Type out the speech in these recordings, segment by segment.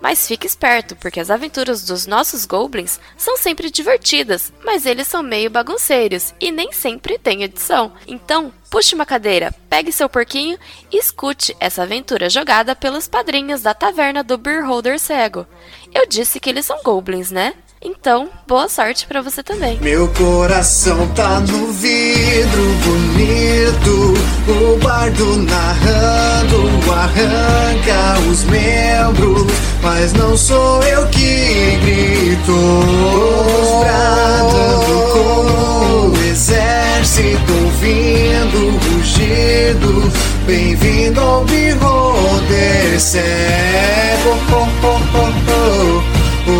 Mas fique esperto, porque as aventuras dos nossos goblins são sempre divertidas, mas eles são meio bagunceiros e nem sempre tem edição. Então, puxe uma cadeira, pegue seu porquinho e escute essa aventura jogada pelos padrinhos da taverna do Beer Holder Cego. Eu disse que eles são goblins, né? Então, boa sorte para você também. Meu coração tá no vidro bonito. O bardo narrando arranca os membros. Mas não sou eu que grito. Todos bradando como um exército ouvindo o rugido. Bem-vindo ao Beholder cego. Oh, oh, oh, oh. Oh,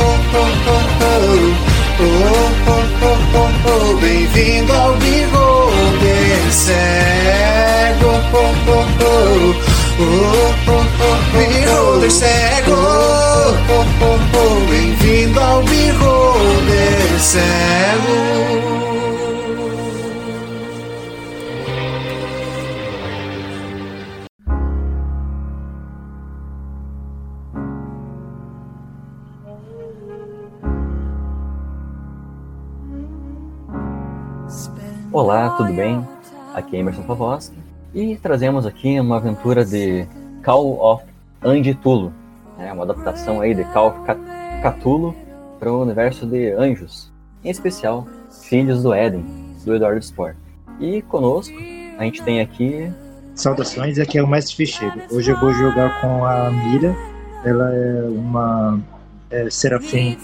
oh, oh, oh, oh, oh, oh, oh, Bem-vindo ao Beholder cego. Oh, oh, oh, oh, oh, oh, Beholder cego. Oh, oh, oh, Bem-vindo ao Beholder cego. Olá, tudo bem? Aqui é Emerson Pavoski e trazemos aqui uma aventura de Call of Angitulo, é uma adaptação aí de Call of Cthulhu para o universo de anjos, em especial Filhos do Éden, do Eduardo Sport. E conosco a gente tem aqui Saudações, aqui é o Mestre Ficheiro. Hoje eu vou jogar com a Mira. Ela é uma é, Serafim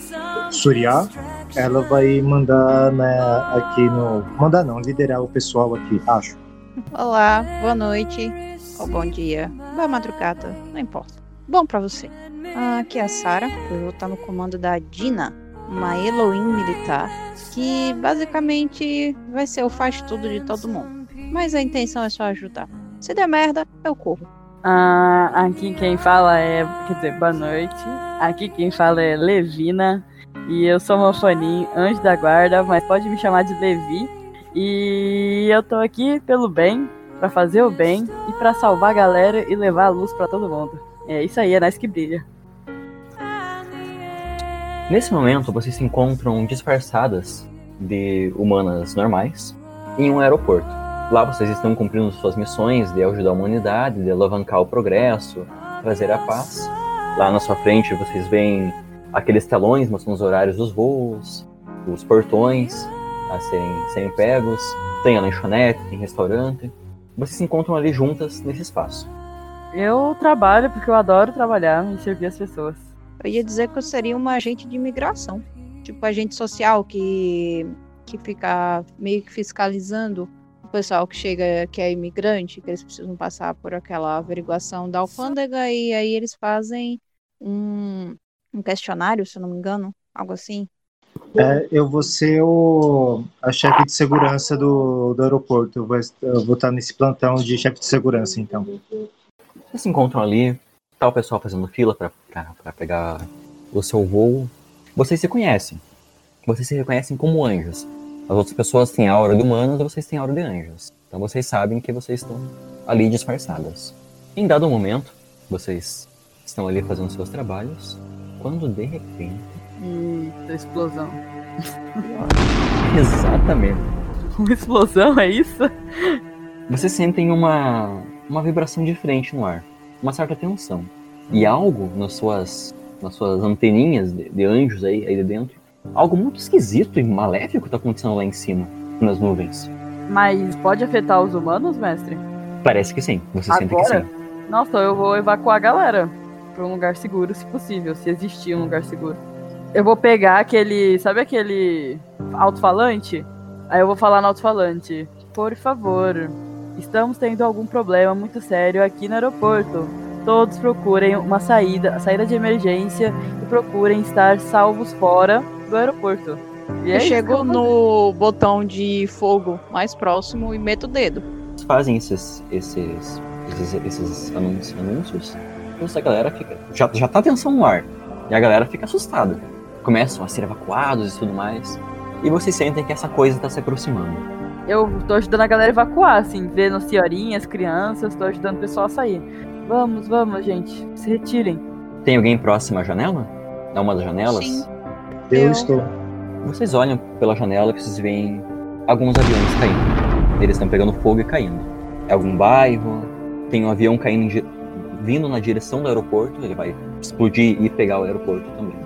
Suriá. Ela vai mandar né, aqui no. Mandar não, liderar o pessoal aqui, acho. Olá, boa noite, ou bom dia, boa madrugada, não importa. Bom pra você. Ah, aqui é a Sara, eu vou estar no comando da Dina, uma Elohim militar, que basicamente vai ser o faz tudo de todo mundo. Mas a intenção é só ajudar. Se der merda, eu corro. Ah, aqui quem fala é. Quer dizer, boa noite. Aqui quem fala é Levina. E eu sou uma faninho, anjo da guarda, mas pode me chamar de Levi. E eu tô aqui pelo bem, para fazer o bem e para salvar a galera e levar a luz para todo mundo. É isso aí, é nós que brilha. Nesse momento, vocês se encontram disfarçadas de humanas normais em um aeroporto. Lá vocês estão cumprindo suas missões de ajudar a humanidade, de alavancar o progresso, trazer a paz. Lá na sua frente vocês veem aqueles telões mostrando os horários dos voos, os portões a serem, serem pegos, tem a lanchonete, tem restaurante. Vocês se encontram ali juntas nesse espaço. Eu trabalho porque eu adoro trabalhar e servir as pessoas. Eu ia dizer que eu seria uma agente de imigração. Tipo, agente social que, que fica meio que fiscalizando o pessoal que chega, que é imigrante, que eles precisam passar por aquela averiguação da alfândega e aí eles fazem um, um questionário, se eu não me engano, algo assim. É, eu vou ser o, a chefe de segurança do, do aeroporto. Eu vou, eu vou estar nesse plantão de chefe de segurança, então. Vocês se encontram ali, tá o pessoal fazendo fila para pegar o seu voo. Vocês se conhecem. Vocês se reconhecem como anjos. As outras pessoas têm a aura de humanos e vocês têm a aura de anjos. Então vocês sabem que vocês estão ali disfarçadas. Em dado momento, vocês estão ali fazendo seus trabalhos, quando de repente. Eita, explosão. Exatamente. Uma explosão, é isso? Vocês sentem uma, uma vibração diferente no ar, uma certa tensão. E algo nas suas, nas suas anteninhas de, de anjos aí, aí de dentro, algo muito esquisito e maléfico está acontecendo lá em cima, nas nuvens. Mas pode afetar os humanos, mestre? Parece que sim, você sente que Agora? sim. Nossa, eu vou evacuar a galera pra um lugar seguro, se possível, se existir um lugar seguro. Eu vou pegar aquele. Sabe aquele alto-falante? Aí eu vou falar no alto-falante. Por favor, estamos tendo algum problema muito sério aqui no aeroporto. Todos procurem uma saída, saída de emergência e procurem estar salvos fora do aeroporto. E é Eu chego no botão de fogo mais próximo e meto o dedo. Fazem esses, esses, esses, esses anúncios, a galera fica. Já, já tá tensão no ar. E a galera fica assustada. Começam a ser evacuados e tudo mais. E vocês sentem que essa coisa tá se aproximando. Eu tô ajudando a galera a evacuar, assim, vendo senhorinhas, crianças, tô ajudando o pessoal a sair. Vamos, vamos, gente, se retirem. Tem alguém próximo à janela? É uma das janelas? Sim. Eu, Eu- estou. Vocês olham pela janela e vocês veem alguns aviões caindo. Eles estão pegando fogo e caindo. É algum bairro, tem um avião caindo em di- vindo na direção do aeroporto, ele vai explodir e pegar o aeroporto também.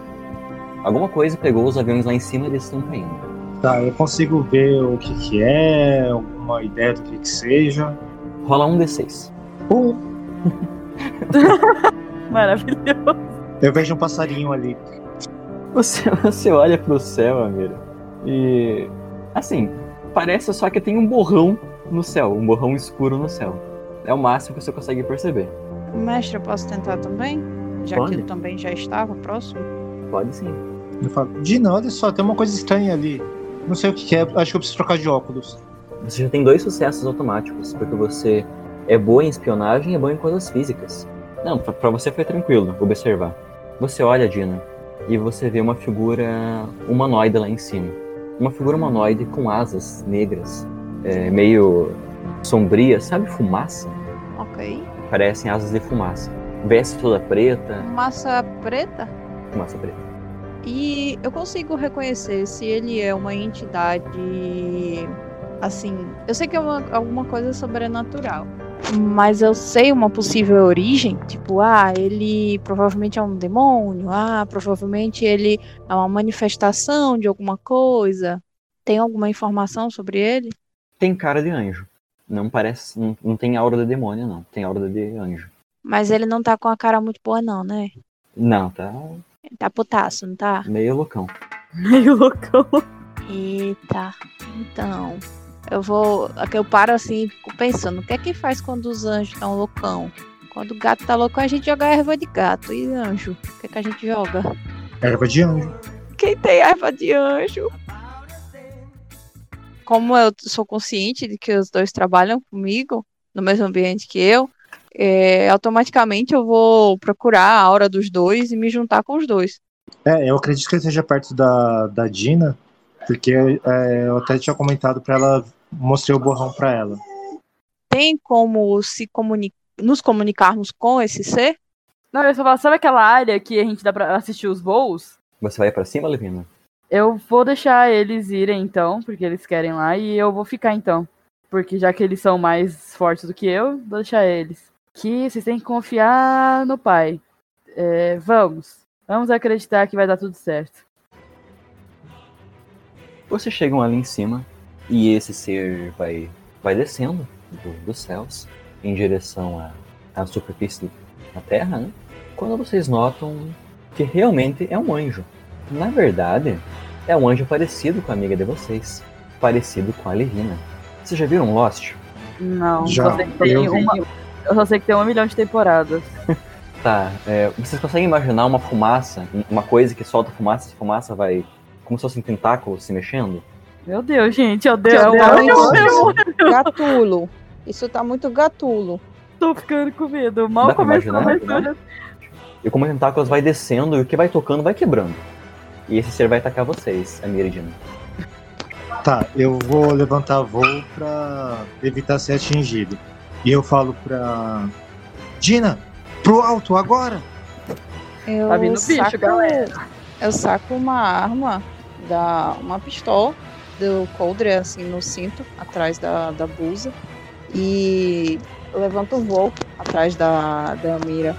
Alguma coisa pegou os aviões lá em cima e eles estão caindo. Tá, eu consigo ver o que que é, alguma ideia do que que seja. Rola um D6. Uh, Maravilhoso. eu vejo um passarinho ali. Você, você olha pro céu, Amira, e. Assim, parece só que tem um borrão no céu, um borrão escuro no céu. É o máximo que você consegue perceber. Mestre, eu posso tentar também? Já Pode. que ele também já estava próximo. Pode sim. Eu falo, Dina, olha só, tem uma coisa estranha ali. Não sei o que que é, acho que eu preciso trocar de óculos. Você já tem dois sucessos automáticos, porque você é boa em espionagem e é boa em coisas físicas. Não, pra, pra você foi tranquilo observar. Você olha, Dina, e você vê uma figura humanoide lá em cima. Uma figura humanoide com asas negras, é, meio sombria, sabe fumaça? Ok. Parecem asas de fumaça. Veste toda preta, Massa preta? fumaça preta. E eu consigo reconhecer se ele é uma entidade. Assim, eu sei que é uma, alguma coisa sobrenatural. Mas eu sei uma possível origem. Tipo, ah, ele provavelmente é um demônio. Ah, provavelmente ele é uma manifestação de alguma coisa. Tem alguma informação sobre ele? Tem cara de anjo. Não parece. Não, não tem aura de demônio, não. Tem aura de anjo. Mas ele não tá com a cara muito boa, não, né? Não, tá Ele tá putaço, não tá? meio loucão. Meio loucão. Eita, então. Eu vou. Aqui eu paro assim e fico pensando, o que é que faz quando os anjos estão loucão? Quando o gato tá loucão, a gente joga erva de gato. E anjo? O que, é que a gente joga? Erva de anjo. Quem tem erva de anjo? Como eu sou consciente de que os dois trabalham comigo, no mesmo ambiente que eu, é, automaticamente eu vou procurar a aura dos dois e me juntar com os dois. É, eu acredito que ele esteja perto da, da Dina, porque é, eu até tinha comentado pra ela, mostrei o borrão pra ela. Tem como se comuni nos comunicarmos com esse ser? Não, eu só falo, sabe aquela área que a gente dá pra assistir os voos? Você vai pra cima, Levina? Eu vou deixar eles irem então, porque eles querem lá, e eu vou ficar então. Porque já que eles são mais fortes do que eu, vou deixar eles. Que vocês têm que confiar no pai. É, vamos. Vamos acreditar que vai dar tudo certo. Vocês chegam ali em cima e esse ser vai, vai descendo do- dos céus em direção à, à superfície da Terra, né? Quando vocês notam que realmente é um anjo. Na verdade, é um anjo parecido com a amiga de vocês, parecido com a Levina. Vocês já viram Lost? Não, Já, só sei que tem eu vi. uma. Eu só sei que tem um milhão de temporadas. Tá, é, vocês conseguem imaginar uma fumaça, uma coisa que solta fumaça, essa fumaça vai como se fosse um tentáculo se mexendo? Meu Deus, gente, eu Deus, Meu eu Deus. Gatulo. Isso tá muito gatulo. tô ficando com medo. Mal começou, imaginar? mas olha- E como o tentáculo vai descendo e o que vai tocando vai quebrando. E esse ser vai atacar vocês, a Miridina. Tá, eu vou levantar voo pra evitar ser atingido. E eu falo pra. Dina, pro alto agora! Eu Tá vindo bicho, saco, galera. Eu saco uma arma, da, uma pistola do coldre assim no cinto, atrás da, da blusa. E levanto o voo atrás da, da mira.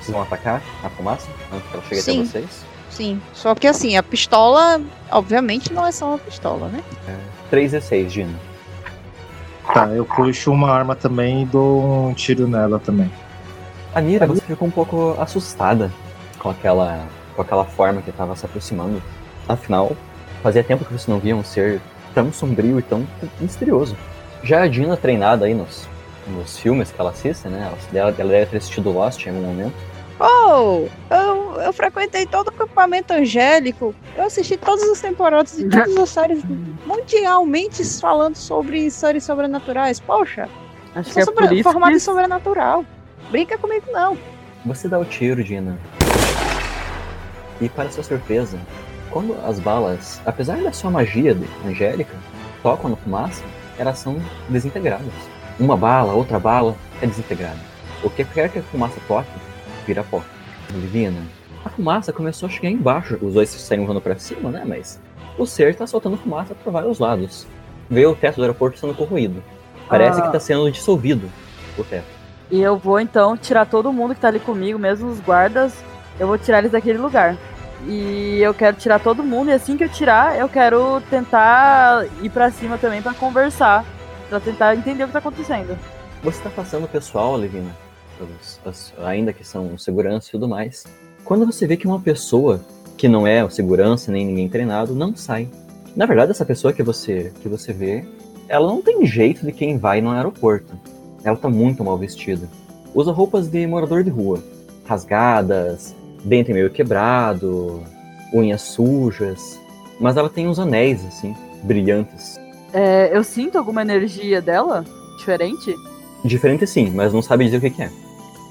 Vocês vão atacar a fumaça antes que ela chegue Sim. até vocês? Sim. Só que assim, a pistola, obviamente, não é só uma pistola, né? 3 e 6, Dina. Tá, eu puxo uma arma também e dou um tiro nela também. A Mira, você ficou um pouco assustada com aquela, com aquela forma que estava se aproximando. Afinal, fazia tempo que você não via um ser tão sombrio e tão misterioso. Já a Dina, treinada aí nos, nos filmes que ela assiste, né? Ela, ela deve ter assistido Lost em algum momento. Oh, eu, eu frequentei todo o acampamento angélico. Eu assisti todas as temporadas e todas as séries mundialmente falando sobre séries sobrenaturais. Poxa, Acho que sou é sobre, por isso formada em que... sobrenatural. Brinca comigo, não. Você dá o tiro, Dina. E para sua surpresa, quando as balas, apesar da sua magia de- angélica, tocam na fumaça, elas são desintegradas. Uma bala, outra bala é desintegrada. O que quer que a fumaça toque, vira pó. Divina. A fumaça começou a chegar embaixo. Os dois saíram voando para cima, né? Mas o ser tá soltando fumaça para vários lados. Vê o teto do aeroporto sendo corroído. Parece Ah. que tá sendo dissolvido o teto. E eu vou então tirar todo mundo que tá ali comigo, mesmo os guardas, eu vou tirar eles daquele lugar. E eu quero tirar todo mundo, e assim que eu tirar, eu quero tentar ir pra cima também pra conversar. Pra tentar entender o que tá acontecendo. Você está passando o pessoal, Levina, ainda que são segurança e tudo mais. Quando você vê que uma pessoa que não é o segurança nem ninguém treinado não sai. Na verdade, essa pessoa que você que você vê, ela não tem jeito de quem vai no aeroporto. Ela tá muito mal vestida. Usa roupas de morador de rua, rasgadas, dente meio quebrado, unhas sujas, mas ela tem uns anéis assim, brilhantes. É, eu sinto alguma energia dela? Diferente? Diferente sim, mas não sabe dizer o que que é.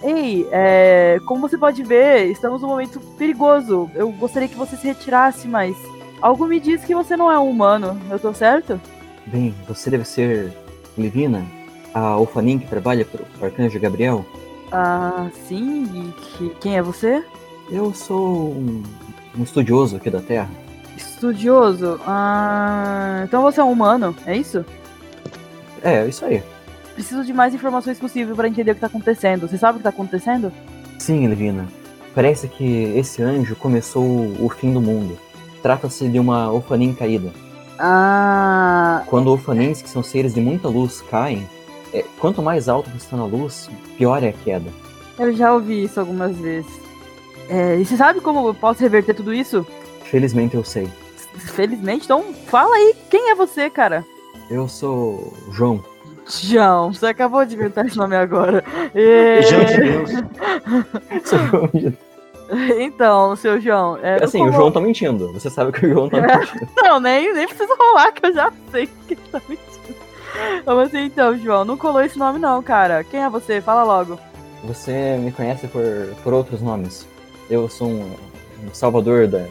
Ei, é, como você pode ver, estamos num momento perigoso. Eu gostaria que você se retirasse, mas algo me diz que você não é um humano. Eu tô certo? Bem, você deve ser Livina, a Ufanin que trabalha para o Arcanjo Gabriel. Ah, sim. E que- quem é você? Eu sou um, um estudioso aqui da Terra. Estudioso. Ah, então você é um humano, é isso? É, isso aí. Preciso de mais informações possível para entender o que tá acontecendo. Você sabe o que tá acontecendo? Sim, Livina. Parece que esse anjo começou o fim do mundo. Trata-se de uma Ufanin caída. Ah, Quando Ufanins, que são seres de muita luz, caem, é, quanto mais alto você está na luz, pior é a queda. eu já ouvi isso algumas vezes. É, e você sabe como eu posso reverter tudo isso? Felizmente eu sei. Felizmente, então fala aí, quem é você, cara? Eu sou João. João, você acabou de inventar esse nome agora. É, João de Deus. Sou João de- Então, seu João. É, Assim, como- o João tá mentindo. Você sabe que o João tá mentindo. Não, nem, nem precisa rolar, que eu já sei que ele tá mentindo. Mas assim, então, João, não colou esse nome não, cara. Quem é você? Fala logo. Você me conhece por, por outros nomes. Eu sou um, um salvador da,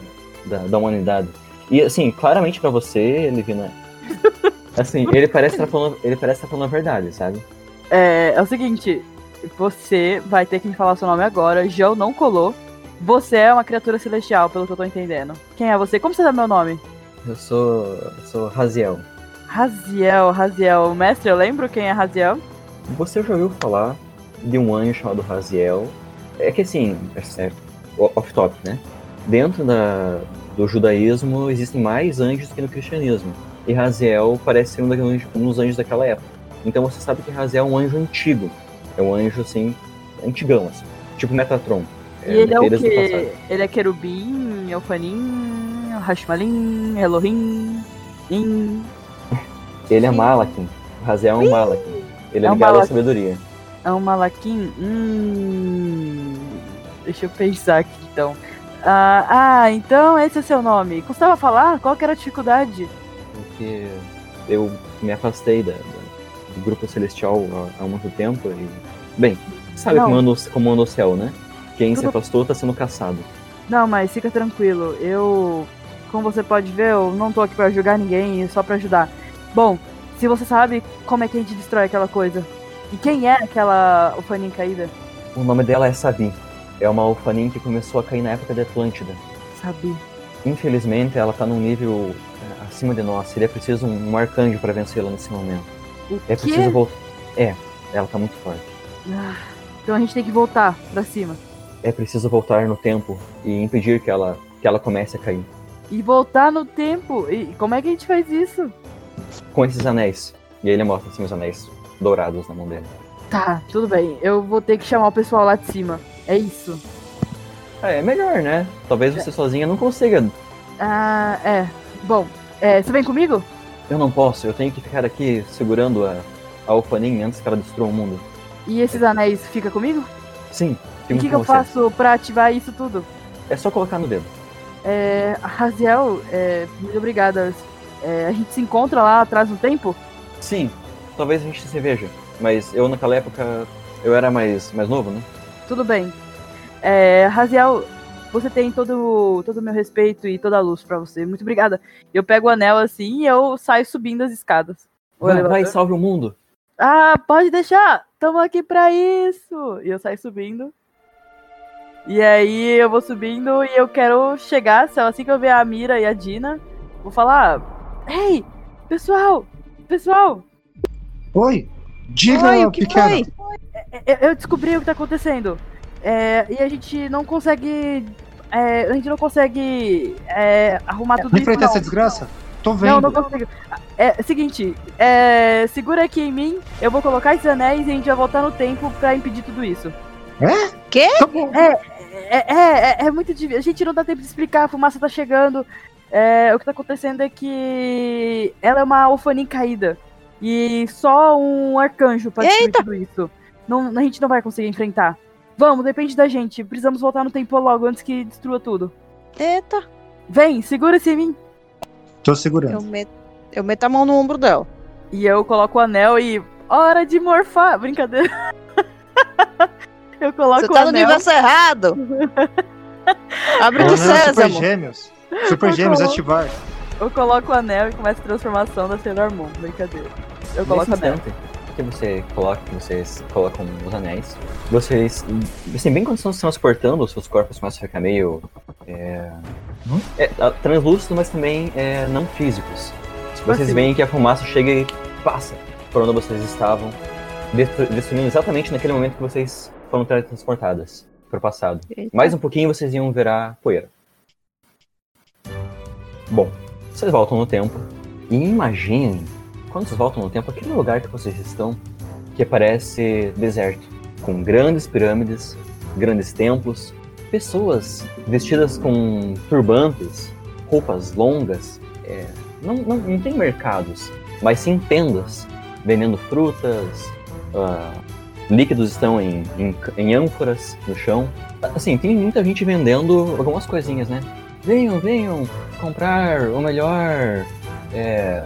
da, da humanidade. E assim, claramente pra você, Livina. Assim, ele parece estar falando, ele parece estar falando a verdade, sabe? É, é o seguinte, você vai ter que me falar seu nome agora. João não colou. Você é uma criatura celestial, pelo que eu tô entendendo. Quem é você? Como você sabe meu nome? Eu sou, eu sou Raziel. Raziel, Raziel. Mestre, eu lembro quem é Raziel? Você já ouviu falar de um anjo chamado Raziel? É que assim, é, é off-top, né? Dentro da, do judaísmo existem mais anjos que no cristianismo. E Raziel parece ser um, daqueles- um dos anjos daquela época. Então você sabe que Raziel é um anjo antigo. É um anjo, assim, antigão, assim. Tipo Metatron. E ele é o quê? Ele é querubim, Elfanim, Hashmalim, Elohim, In. Ele é Malakin. O Raziel é um Malakin. Ele é, É um ligado à sabedoria. É um Malakim? Hum. Deixa eu pensar aqui então. Ah, ah, então esse é seu nome. Custava falar? Qual que era a dificuldade? Porque eu me afastei da, do grupo celestial há, há muito tempo e. Bem, sabe Não. como anda, como anda o céu, né? Quem se afastou tá sendo caçado. Não, mas fica tranquilo. Eu, como você pode ver, eu não tô aqui pra julgar ninguém, só pra ajudar. Bom, se você sabe como é que a gente destrói aquela coisa. E quem é aquela Ufanin caída? O nome dela é Sabi. É uma Ufanin que começou a cair na época da Atlântida. Sabi. Infelizmente, ela tá num nível acima de nós. Seria preciso um, um arcanjo para vencê-la nesse momento. O É quê? preciso voltar. É, ela tá muito forte. Ah, Então a gente tem que voltar pra cima. É preciso voltar no tempo e impedir que ela, que ela comece a cair. E voltar no tempo. E como é que a gente faz isso? Com esses anéis. E aí ele mostra assim os anéis dourados na mão dele. Tá, tudo bem. Eu vou ter que chamar o pessoal lá de cima. É isso. É, é melhor, né? Talvez você sozinha não consiga. Ah, é. Bom, é, você vem comigo? Eu não posso, eu tenho que ficar aqui segurando a, a Ufanin antes que ela destrua o mundo. E esses anéis fica comigo? Sim, E o que, que eu faço pra ativar isso tudo? É só colocar no dedo. É, Raziel, é, muito obrigada. É, a gente se encontra lá atrás no tempo? Sim, talvez a gente se veja. Mas eu naquela época eu era mais, mais novo, né? Tudo bem. É, Raziel, você tem todo todo o meu respeito e toda a luz pra você. Muito obrigada. Eu pego o anel assim e eu saio subindo as escadas. Vai, vai, salve o mundo. Ah, pode deixar! Tamo aqui pra isso! E eu saio subindo. E aí eu vou subindo e eu quero chegar, se assim que eu ver a Mira e a Dina, vou falar: Ei, pessoal! Pessoal! Oi! Diga, Oi, o que pequena. foi? Eu, eu descobri o que tá acontecendo. É, e a gente não consegue. é, a gente não consegue é, arrumar tudo isso. Enfrentar Não. essa desgraça? Tô vendo. Não, não consigo. É seguinte, é, segura aqui em mim, eu vou colocar esses anéis e a gente vai voltar no tempo pra impedir tudo isso. Tá bom. É, é, é, é muito difícil. A gente não dá tempo de explicar, a fumaça tá chegando. É, o que tá acontecendo é que ela é uma Ufanin caída. E só um arcanjo pra destruir Eita! tudo isso. Não, a gente não vai conseguir enfrentar. Vamos, depende da gente. Precisamos voltar no tempo logo antes que destrua tudo. Eita, Vem, segura-se em mim. Tô segurando. eu meto, eu meto a mão no ombro dela. E eu coloco o anel e. Hora de morfar! Brincadeira. eu coloco Você o tá no anel. universo errado. Abre Ô, o não, Super. Gêmeos. Super Gêmeos Coloco. ativar. Eu coloco o anel e começa a transformação da Sailor Moon. Brincadeira. Eu coloco o anel. instante que você coloca, que vocês colocam os anéis, vocês, assim, bem quando estão se transportando, os seus corpos começam a ficar meio é, Hum? é, ah, translúcidos, mas também é, não físicos. Vocês Assim. veem que a fumaça chega e passa por onde vocês estavam, destru- destruindo exatamente naquele momento que vocês foram teletransportadas para o passado. Eita. Mais um pouquinho vocês iam virar poeira. Bom, vocês voltam no tempo e imaginem, quando vocês voltam no tempo, aquele lugar que vocês estão que parece deserto, com grandes pirâmides, grandes templos, pessoas vestidas com turbantes, roupas longas. é, não, não, não tem mercados, mas sim tendas vendendo frutas, ah, líquidos estão em, em, em ânforas no chão. Assim, tem muita gente vendendo algumas coisinhas, né? Venham, venham comprar o melhor, é,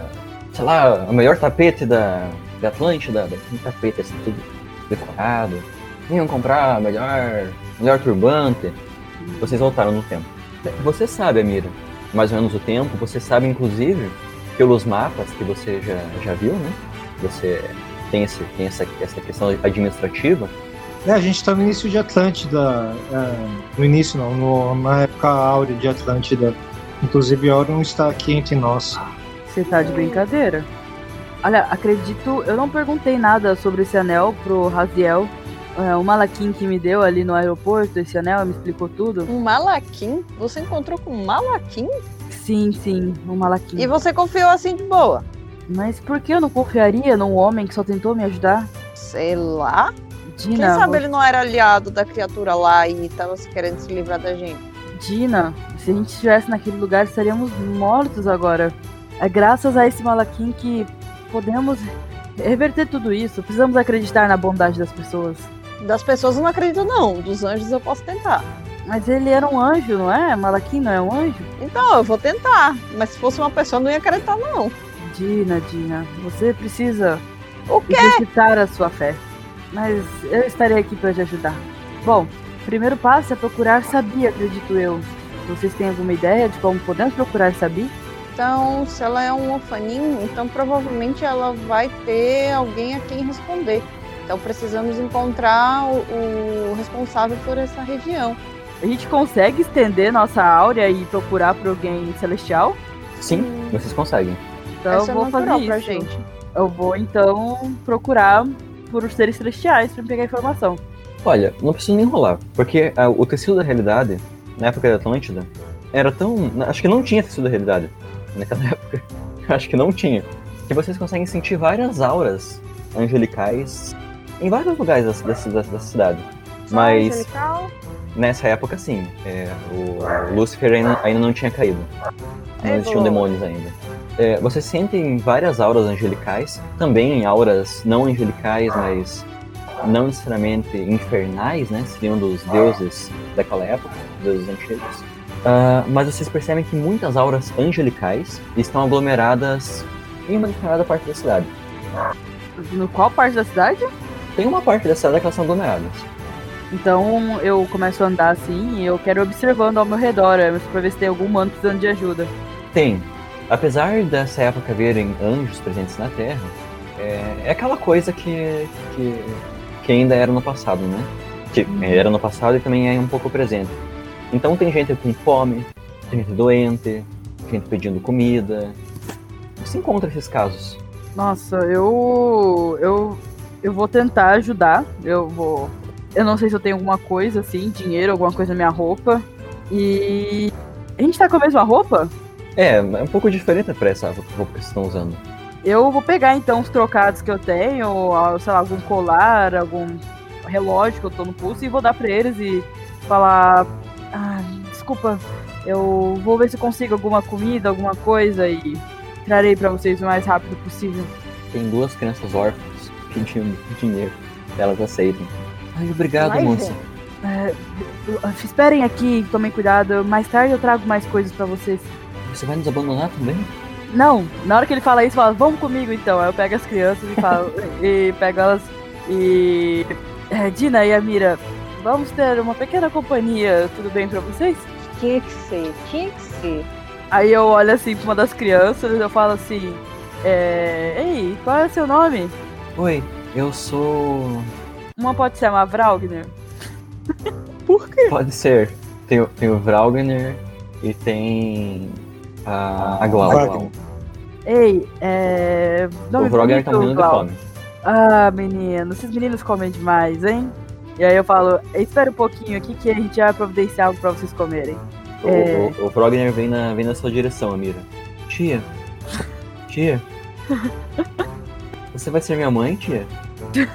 sei lá, o melhor tapete da, da Atlântida, um tapete assim, tudo decorado. Venham comprar melhor, melhor turbante. Vocês voltaram no tempo. Você sabe, Amira, mais ou menos o tempo, você sabe inclusive pelos mapas que você já, já viu, né? Você tem, esse, tem essa, essa questão administrativa. É, a gente tá no início de Atlântida. é, no início não, no- na época áurea de Atlântida. Inclusive, Orion está aqui entre nós. Você tá de brincadeira? Olha, acredito. Eu não perguntei nada sobre esse anel pro Raziel. É, o Malakim que me deu ali no aeroporto, esse anel, me explicou tudo. Um malaquim? Você encontrou com um malaquim? Sim, sim, o Malakim. E você confiou assim de boa? Mas por que eu não confiaria num homem que só tentou me ajudar? Sei lá. Quem Dina, sabe ele não era aliado da criatura lá e tava se querendo se livrar da gente. Dina, se a gente estivesse naquele lugar, estaríamos mortos agora. É graças a esse Malakim que podemos reverter tudo isso. Precisamos acreditar na bondade das pessoas. Das pessoas eu não acredito não, dos anjos eu posso tentar. Mas ele era um anjo, não é? Malakim não é um anjo? Então, eu vou tentar. Mas se fosse uma pessoa, eu não ia acreditar não. Dina, Dina, você precisa O quê? exercitar a sua fé. Mas eu estarei aqui para te ajudar. Bom, primeiro passo é procurar Sabi, acredito eu. Vocês têm alguma ideia de como podemos procurar Sabi? Então, se ela é um orfaninho, então provavelmente ela vai ter alguém a quem responder. Então precisamos encontrar o, o responsável por essa região. A gente consegue estender nossa áurea e procurar por alguém celestial? Sim, vocês conseguem. Então Essa eu vou é fazer isso. pra gente. Eu vou então procurar por os seres celestiais pra pegar informação. Olha, não preciso nem enrolar, porque ah, o tecido da realidade, na época da Atlântida, era tão. Acho que não tinha tecido da realidade naquela época. Acho que não tinha. Que vocês conseguem sentir várias auras angelicais em vários lugares da, da, da- da cidade. Mas angelical? nessa época, sim. é, o Lúcifer ainda, ainda não tinha caído. Não É, existiam demônios ainda. É, vocês sentem várias auras angelicais, também auras não angelicais, mas não necessariamente infernais, né? Seriam dos deuses daquela época, deuses antigos. Ah, mas vocês percebem que muitas auras angelicais estão aglomeradas em uma determinada parte da cidade. No qual parte da cidade? Tem uma parte da cidade que elas são aglomeradas. Então eu começo a andar assim e eu quero ir observando ao meu redor é, pra ver se tem algum humano precisando de ajuda. Tem. Apesar dessa época haverem anjos presentes na Terra, é, é aquela coisa que, que, que ainda era no passado, né? Que era no passado e também é um pouco presente. Então tem gente com fome, tem gente doente, gente pedindo comida. Você encontra esses casos. Nossa, eu. Eu. Eu vou tentar ajudar. Eu vou. Eu não sei se eu tenho alguma coisa assim, dinheiro, alguma coisa na minha roupa. E. A gente tá com a mesma roupa? É, é um pouco diferente pra essa roupa que vocês estão usando. Eu vou pegar então os trocados que eu tenho, ou, sei lá, algum colar, algum relógio que eu tô no pulso e vou dar pra eles e falar: Ah, desculpa, eu vou ver se eu consigo alguma comida, alguma coisa e trarei pra vocês o mais rápido possível. Tem duas crianças órfãs pedindo dinheiro. Elas aceitam. Ai, obrigado, Vai, moça. É, esperem aqui, tomem cuidado. Mais tarde eu trago mais coisas pra vocês. Você vai nos abandonar também? Não, na hora que ele fala isso, fala, vamos comigo então. Aí eu pego as crianças e falo, e pego elas e. É, Dina e Amira, vamos ter uma pequena companhia, tudo bem pra vocês? Tinha que ser, tinha que ser. Aí eu olho assim pra uma das crianças e eu falo assim, é, Ei, qual é o seu nome? Oi, eu sou. Uma pode se chamar Vraugner. Pode ser. Tem, o- tem o Vraugner e tem a, a Glau. Ei, é. Nome O Vraugner tá morrendo de fome. Ah, menino, esses meninos comem demais, hein? E aí eu falo, espera um pouquinho aqui que a gente vai providenciar algo pra vocês comerem. O, É. o, o Vrogner vem na, vem na sua direção, Amira. Tia. Tia. Você vai ser minha mãe, tia?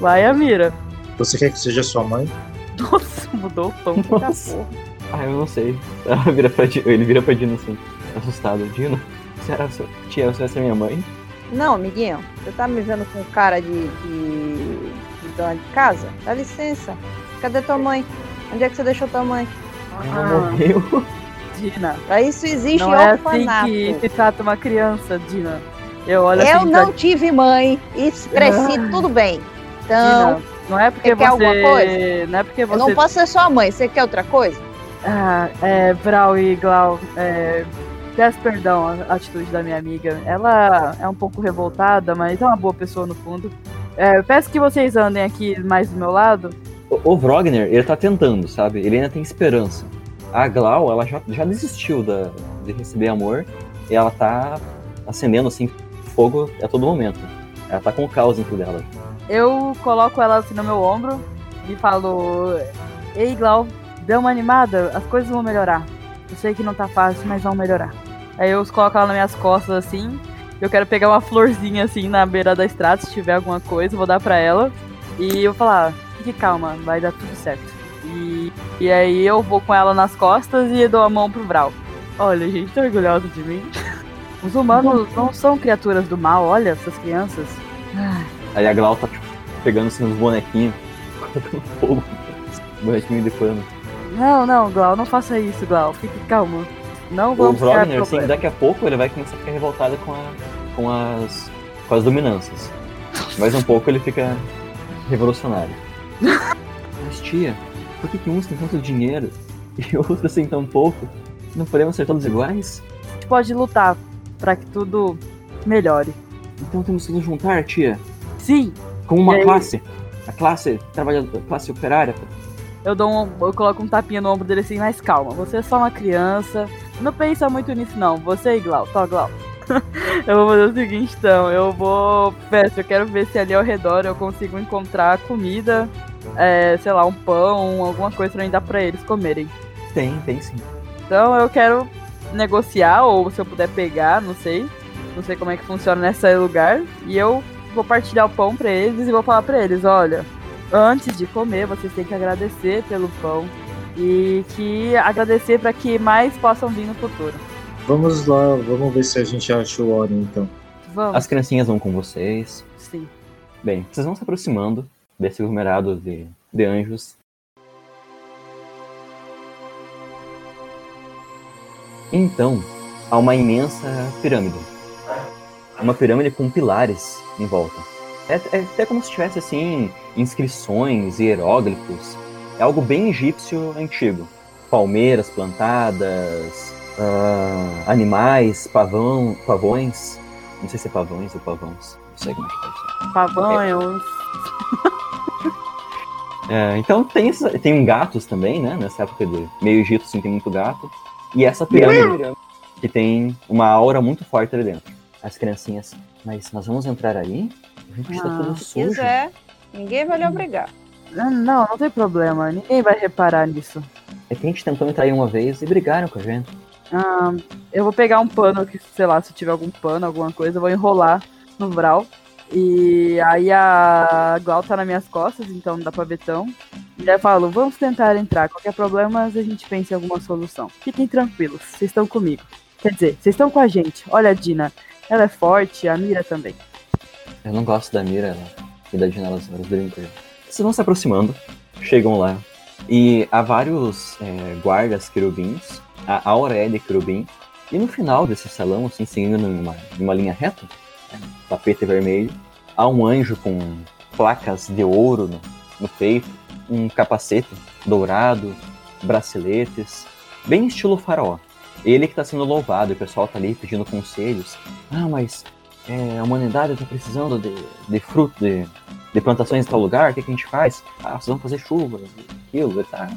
Vai, Amira. Você quer que seja sua mãe? Nossa, mudou o tom. Tá Nossa. Ah, eu não sei. Vira ele vira pra Dino assim, assustado. Dino, será sua- tia, você vai ser minha mãe? Não, amiguinho, você tá me vendo com cara de, de dona de casa? Dá licença. Cadê tua mãe? Onde é que você deixou tua mãe? Ela Ah, morreu. Dina, Pra isso existe não é assim orfanato. que se trata uma criança, Dina. Eu olho Eu assim não tive mãe e cresci Ah. tudo bem. Então, Dina. Não é porque Você você. quer alguma coisa? Não é porque eu você. não posso ser sua mãe. Você quer outra coisa? Ah, é, Brau e Glau, é, peço perdão a atitude da minha amiga. Ela é um pouco revoltada, mas é uma boa pessoa no fundo. É, peço que vocês andem aqui mais do meu lado. O, o Vrogner, ele tá tentando, sabe? Ele ainda tem esperança. A Glau, ela já, já desistiu da, de receber amor e ela tá acendendo, assim, fogo a todo momento. Ela tá com o caos dentro dela. Eu coloco ela assim no meu ombro e falo: Ei, Glau, dê uma animada, as coisas vão melhorar. Eu sei que não tá fácil, mas vão melhorar. Aí eu coloco ela nas minhas costas assim. Eu quero pegar uma florzinha assim na beira da estrada, se tiver alguma coisa, vou dar pra ela. E eu vou falar: Fique calma, vai dar tudo certo. E, e aí eu vou com ela nas costas e dou a mão pro Vral. Olha, gente, tá orgulhosa de mim. Os humanos não são criaturas do mal, olha essas crianças. Ah, Aí a Glau tá tipo, pegando assim os bonequinhos, colocando fogo. Bonequinho de pano. Não, não, Glau, não faça isso, Glau. Fique calmo. Não O vamos criar Vrogner, assim, daqui a pouco ele vai começar a ficar revoltado com, a, com, as, com as dominâncias. Mais um pouco ele fica revolucionário. Mas tia, por que, que uns têm tanto dinheiro e outros têm tão pouco? Não podemos ser todos iguais? A gente pode lutar pra que tudo melhore. Então temos que nos juntar, tia, Sim, como uma E aí? classe. A classe trabalhadora, classe operária. eu dou um, eu coloco um tapinha no ombro dele assim, mas calma, você é só uma criança. Não pensa muito nisso não. Você e Glau, tó Glau. eu vou fazer o seguinte então, eu vou. Peço, eu quero ver se ali ao redor eu consigo encontrar comida, é, sei lá, um pão, alguma coisa pra mim dar pra eles comerem. Tem, tem sim. Então eu quero negociar, ou se eu puder pegar, não sei. Não sei como é que funciona nesse lugar. E eu vou partilhar o pão pra eles e vou falar pra eles, olha, antes de comer, vocês têm que agradecer pelo pão. E que agradecer para que mais possam vir no futuro. Vamos lá, vamos ver se a gente acha o Orion então. Vamos. As criancinhas vão com vocês. Sim. Bem, vocês vão se aproximando desse aglomerado de, de anjos. Então, há uma imensa pirâmide. Uma pirâmide com pilares em volta. É, é até como se tivesse, assim, inscrições e hieróglifos. É algo bem egípcio antigo. Palmeiras plantadas, ah, animais, pavão, pavões. Não sei se é pavões ou pavões. Não sei como é que pode ser. Pavanhos. É, então tem, tem gatos também, né? Nessa época do meio Egito, assim, tem muito gato. E essa pirâmide que tem uma aura muito forte ali dentro. As criancinhas, mas nós vamos entrar aí? A gente está Ah, tudo Se sujo. quiser, ninguém vai lhe obrigar. Não, não tem problema. Ninguém vai reparar nisso. É que a gente tentou entrar aí uma vez e brigaram com a gente. Ah, eu vou pegar um pano, que, sei lá, se tiver algum pano, alguma coisa, eu vou enrolar no Vral. E aí a Glau tá nas minhas costas, então não dá pra ver tão. E aí eu falo, vamos tentar entrar. Qualquer problema, a gente pensa em alguma solução. Fiquem tranquilos, vocês estão comigo. Quer dizer, vocês estão com a gente. Olha a Dina, ela é forte, a Mira também. Eu não gosto da mira ela, e da Dina, elas, elas brincam. Vocês vão se aproximando, chegam lá. E há vários é, guardas querubins. A aura é querubim. E no final desse salão, assim, seguindo numa, numa linha reta, né, tapete vermelho, há um anjo com placas de ouro no, no peito, um capacete dourado, braceletes, bem estilo faraó. Ele que está sendo louvado, o pessoal tá ali pedindo conselhos. Ah, mas é, a humanidade está precisando de, de fruto, de, de plantações em tal lugar, o que, que a gente faz? Ah, vocês vão fazer chuva, aquilo, ele tá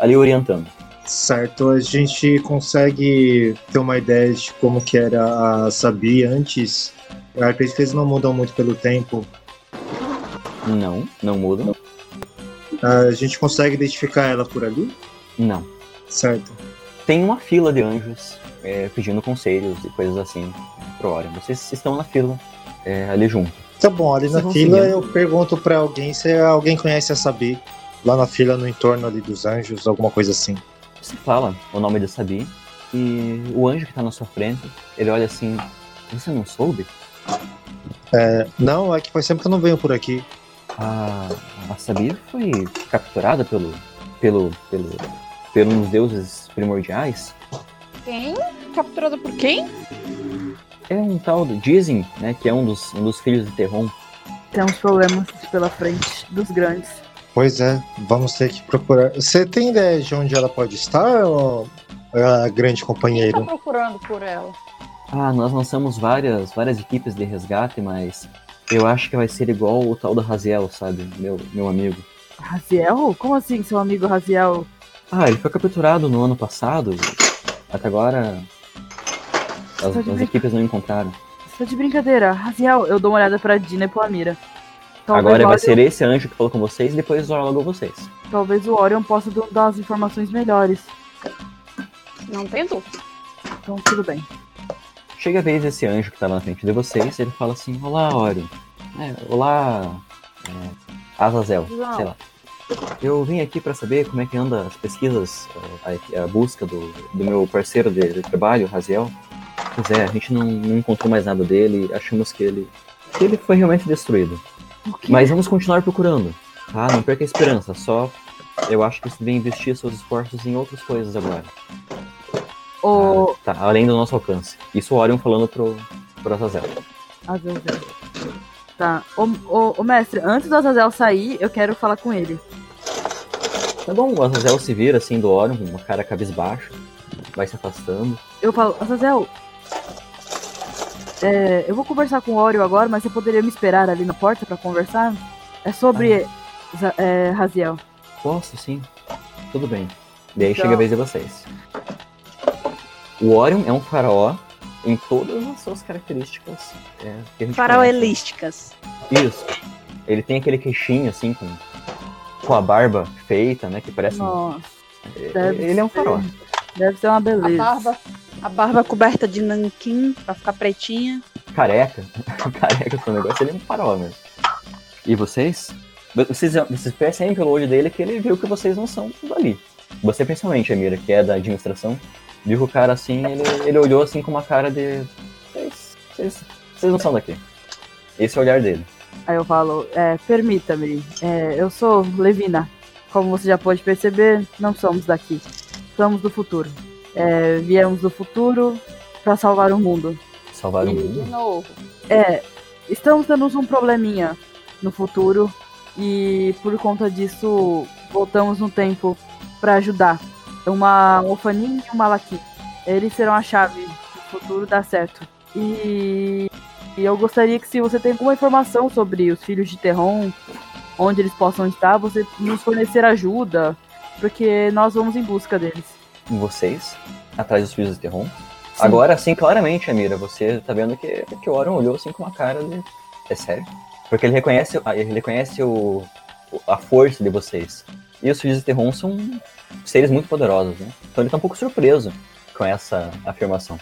ali orientando. Certo, a gente consegue ter uma ideia de como que era a Sabi antes. Eu acredito que eles não mudam muito pelo tempo. Não, não muda. A gente consegue identificar ela por ali? Não. Certo. Tem uma fila de anjos é, pedindo conselhos e coisas assim pro Orion. Vocês estão na fila é, ali junto. Tá bom, ali na fila seguindo. eu pergunto pra alguém se alguém conhece a Sabi. Lá na fila, no entorno ali dos anjos, alguma coisa assim. Você fala o nome de Sabi e o anjo que tá na sua frente, ele olha assim, você não soube? Não, é que faz tempo que eu não venho por aqui. A, a Sabi foi capturada pelo, pelo, pelo, pelos deuses primordiais. Quem? Capturada por quem? É um tal, do- dizem, né, que é um dos, um dos filhos de Terron. Temos problemas pela frente dos grandes. Pois é, vamos ter que procurar. Você tem ideia de onde ela pode estar, ou é a grande Quem tá companheiro? procurando por ela? Ah, nós lançamos várias, várias equipes de resgate, mas eu acho que vai ser igual o tal da Raziel, sabe? Meu, meu amigo. Raziel? Como assim, seu amigo Raziel? Ah, ele foi capturado no ano passado. Até agora as, as equipes não encontraram. Você tá de brincadeira. Raziel, eu dou uma olhada pra Dina e pro Amira. Talvez Agora o vai Orion- ser esse anjo que falou com vocês e depois logo vocês. Talvez o Orion possa dar as informações melhores. Não tem dúvida. Então, tudo bem. Chega a vez desse anjo que tá na frente de vocês, ele fala assim, olá, Orion. É, olá, é, Azazel, Não. sei lá. Eu vim aqui pra saber como é que anda as pesquisas, a, a busca do, do meu parceiro de, de trabalho, Raziel. Pois é, a gente não, não encontrou mais nada dele, achamos que ele, que ele foi realmente destruído. Mas vamos continuar procurando, tá? Não perca a esperança, só eu acho que você deve investir seus esforços em outras coisas agora. O Tá, além do nosso alcance. Isso o Orion falando pro, pro Azazel. Azazel. Tá. O mestre, antes do Azazel sair, eu quero falar com ele. Tá bom, o Azazel se vira assim do Orion, com uma cara cabisbaixo, vai se afastando. Eu falo, Azazel, é, eu vou conversar com o Oreo agora, mas você poderia me esperar ali na porta pra conversar? É sobre Za- é, Raziel. Posso, sim. Tudo bem. E aí Então- chega a vez de vocês. O Orion é um faraó em todas as suas características é, que a gente conhece. Faraoelísticas. Isso. Ele tem aquele queixinho assim com, com a barba feita, né? Que parece. um- Nossa, ele- deve ele é um ser. faraó. deve ser uma A beleza. barba, a barba coberta de nanquim pra ficar pretinha. Careca. Careca com o negócio, ele é um faraó mesmo. E vocês? Vocês, vocês percebem pelo olho dele que ele viu que vocês não são dali. Você principalmente, Amira, que é da administração, viu que o cara assim, ele, ele olhou assim com uma cara de. Vocês, vocês, vocês não são daqui. Esse é o olhar dele. Aí eu falo, é, permita-me, é, eu sou Levina. Como você já pode perceber, não somos daqui. Somos do futuro. É, viemos do futuro para salvar o mundo. Salvaram o E- mundo. De novo. É, estamos tendo um probleminha no futuro e por conta disso voltamos no tempo para ajudar. Uma Ofanin e um Malaki. Eles serão a chave do futuro dar certo. E, e eu gostaria que se você tem alguma informação sobre os filhos de Terron, onde eles possam estar, você nos fornecer ajuda, porque nós vamos em busca deles. Vocês, atrás dos filhos de Terron. Agora, sim, claramente, Amira, você tá vendo que, que o Orion olhou assim com uma cara de. É sério? Porque ele reconhece, ah, ele reconhece o, o- a força de vocês. E os filhos de Terron são seres muito poderosos, né? Então ele tá um pouco surpreso com essa afirmação.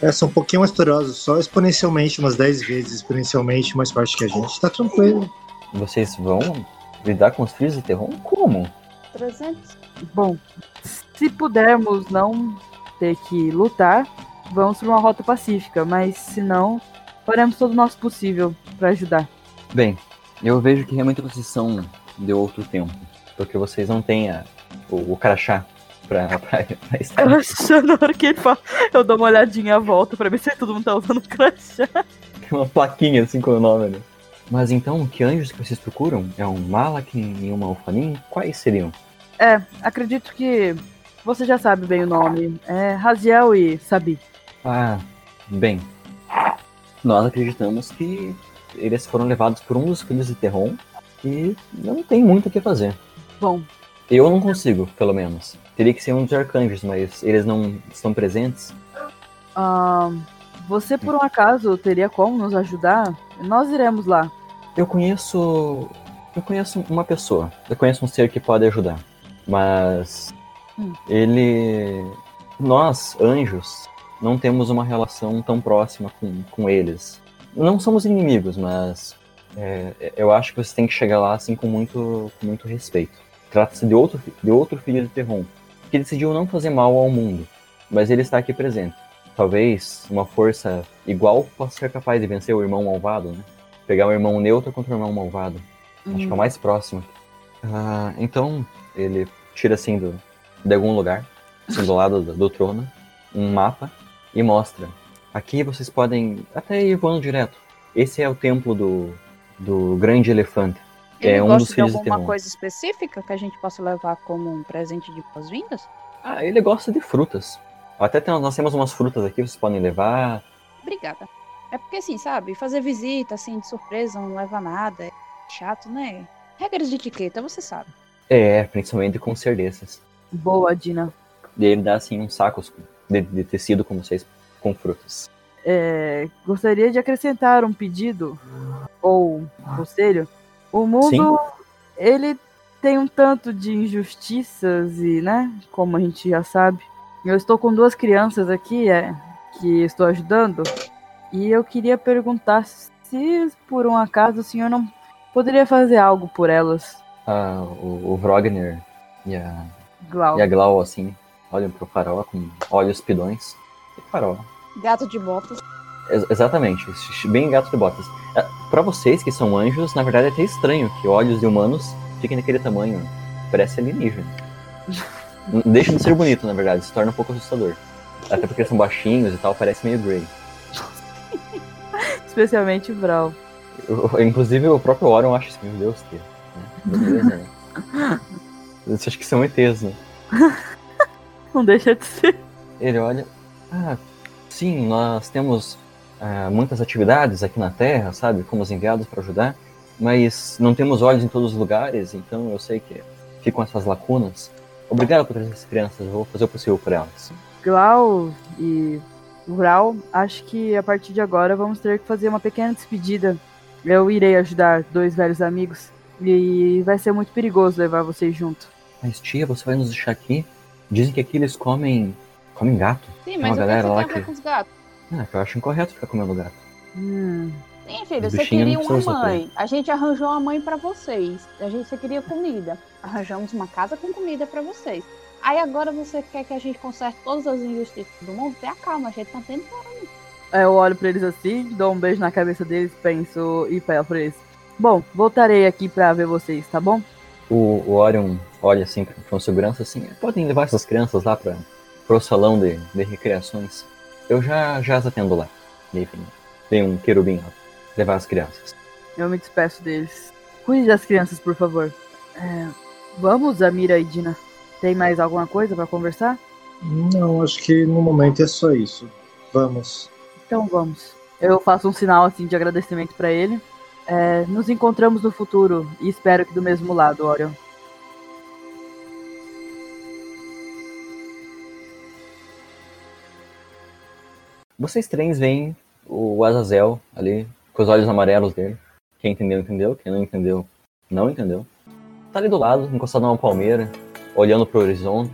É, são um pouquinho mais poderosos, só exponencialmente, umas 10 vezes exponencialmente mais forte que a gente. Tá tranquilo. Vocês vão lidar com os filhos de Terron? Como? 300. Bom, se pudermos não ter que lutar, vamos para uma rota pacífica, mas se não, faremos todo o nosso possível para ajudar. Bem, eu vejo que realmente vocês são de outro tempo. Porque vocês não têm a- o, o crachá pra, pra, pra estar. Eu na hora que ele fala, eu dou uma olhadinha à volta pra ver se todo mundo tá usando crachá. Tem uma plaquinha assim com o nome, né? Mas então, que anjos que vocês procuram? É um Malakin e uma Ufanin? Quais seriam? É, acredito que você já sabe bem o nome. É Raziel e Sabi. Ah, bem. Nós acreditamos que eles foram levados por um dos filhos de Terron e não tem muito o que fazer. Bom, Eu não consigo, pelo menos. Teria que ser um dos arcanjos, mas eles não estão presentes. ahn, você por um acaso teria como nos ajudar? Nós iremos lá. Eu conheço. Eu conheço uma pessoa. Eu conheço um ser que pode ajudar. Mas. Hum. Ele. Nós, anjos, não temos uma relação tão próxima com, com eles. Não somos inimigos, mas. é, eu acho que você tem que chegar lá assim com muito, com muito respeito. Trata-se de outro, de outro filho de Terron, que decidiu não fazer mal ao mundo, mas ele está aqui presente. Talvez uma força igual possa ser capaz de vencer o irmão malvado, né? Pegar um irmão neutro contra um irmão malvado. Acho que é o mais próximo. Ah, então, ele tira assim do, de algum lugar, assim do lado do, do trono, um mapa e mostra. Aqui vocês podem até ir voando direto. Esse é o templo do, do grande elefante. Ele É um gosta dos de filhos de alguma Terron. coisa específica que a gente possa levar como um presente de boas-vindas? Ah, ele gosta de frutas. Até tem- nós temos umas frutas aqui, vocês podem levar. Obrigada. É porque assim, sabe, fazer visita assim de surpresa não leva nada. É chato, né? Regras de etiqueta, você sabe. É, principalmente com ser desses. Boa, Dina. E ele dá assim uns sacos de, de tecido com vocês, com frutas. É, gostaria de acrescentar um pedido ou um conselho. O mundo, ele tem um tanto de injustiças e, né, como a gente já sabe. Eu estou com duas crianças aqui é, que estou ajudando e eu queria perguntar se por um acaso o senhor não poderia fazer algo por elas, Ah, o, o Vrogner e a, Glau. e a Glau, assim, olham pro farol com olhos pidões. E farol. Gato de botas. Ex- exatamente, bem gato de botas. Ah, Pra vocês que são anjos, na verdade é até estranho que olhos de humanos fiquem daquele tamanho. Parece alienígena. Deixa de ser bonito, na verdade, se torna um pouco assustador. Até porque são baixinhos e tal, parece meio Grey. Especialmente o. Eu- Inclusive o próprio Orion acha assim, meu Deus, que. né? Beleza, né? Você acha que são ETs, né? Não deixa de ser. Ele olha. Ah, sim, nós temos ah, muitas atividades aqui na Terra, sabe? Fomos enviados para ajudar, mas não temos olhos em todos os lugares, então eu sei que ficam essas lacunas. Obrigado por trazer essas crianças, eu vou fazer o possível por elas. Glau e Ural, acho que a partir de agora vamos ter que fazer uma pequena despedida. Eu irei ajudar dois velhos amigos e vai ser muito perigoso levar vocês junto. Mas tia, você vai nos deixar aqui? Dizem que aqui eles comem. comem gato. Sim, uma mas que galera você lá que- com os gatos? Ah, que eu acho incorreto ficar comendo gato. Hum, Sim, filho, Os você queria uma mãe. A gente arranjou uma mãe pra vocês. A gente você queria comida. Arranjamos uma casa com comida pra vocês. Aí agora você quer que a gente conserte todas as injustiças do mundo? Tenha calma, a gente tá tentando. Aí eu olho pra eles assim, dou um beijo na cabeça deles, penso e falo pra eles. Bom, voltarei aqui pra ver vocês, tá bom? O, o Orion olha assim um segurança assim, podem levar essas crianças lá para pro salão de, de recreações. Eu já, já as atendo lá. Vem, vem um querubim lá, levar as crianças. Eu me despeço deles. Cuide das crianças, por favor. É, vamos, Amira e Dina. Tem mais alguma coisa pra conversar? Não, acho que no momento é só isso. Vamos. Então vamos. Eu faço um sinal assim de agradecimento pra ele. É, nos encontramos no futuro e espero que do mesmo lado, Orion. Vocês três veem o Azazel ali, com os olhos amarelos dele. Quem entendeu, entendeu. Quem não entendeu, não entendeu. Tá ali do lado, encostado numa palmeira, olhando pro horizonte.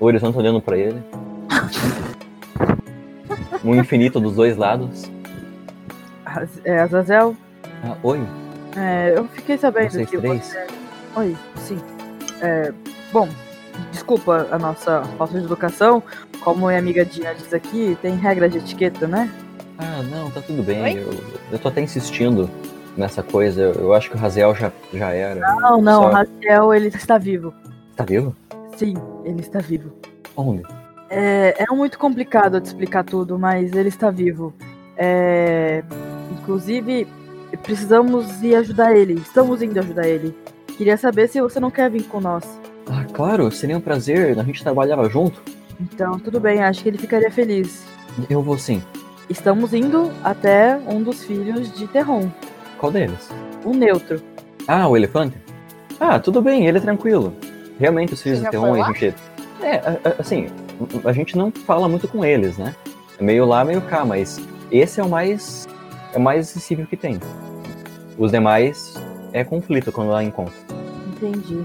O horizonte olhando pra ele. Um infinito dos dois lados. É, Azazel, Ah, oi, é, eu fiquei sabendo vocês que três? você... Oi, sim. É, bom, desculpa a nossa falta de educação. Como minha amiga Dina diz aqui, tem regra de etiqueta, né? Ah, não, tá tudo bem. Eu, eu tô até insistindo nessa coisa. Eu, eu acho que o Raziel já, já era. Não, não, Só- Raziel, ele está vivo. Tá vivo? Sim, ele está vivo. Onde? É, é muito complicado de explicar tudo, mas ele está vivo. É, inclusive, precisamos ir ajudar ele. Estamos indo ajudar ele. Queria saber se você não quer vir com nós. Ah, claro, seria um prazer. A gente trabalhava junto. Então, tudo bem, acho que ele ficaria feliz. Eu vou sim. Estamos indo até um dos filhos de Terron, Qual deles? o neutro. Ah, o elefante? Ah, tudo bem, ele é tranquilo. Realmente, os filhos Você já Terron, foi a gente. É, assim, a gente não fala muito com eles, né? É meio lá, meio cá, mas esse é o mais. É o mais acessível que tem. Os demais é conflito quando lá encontra. Entendi.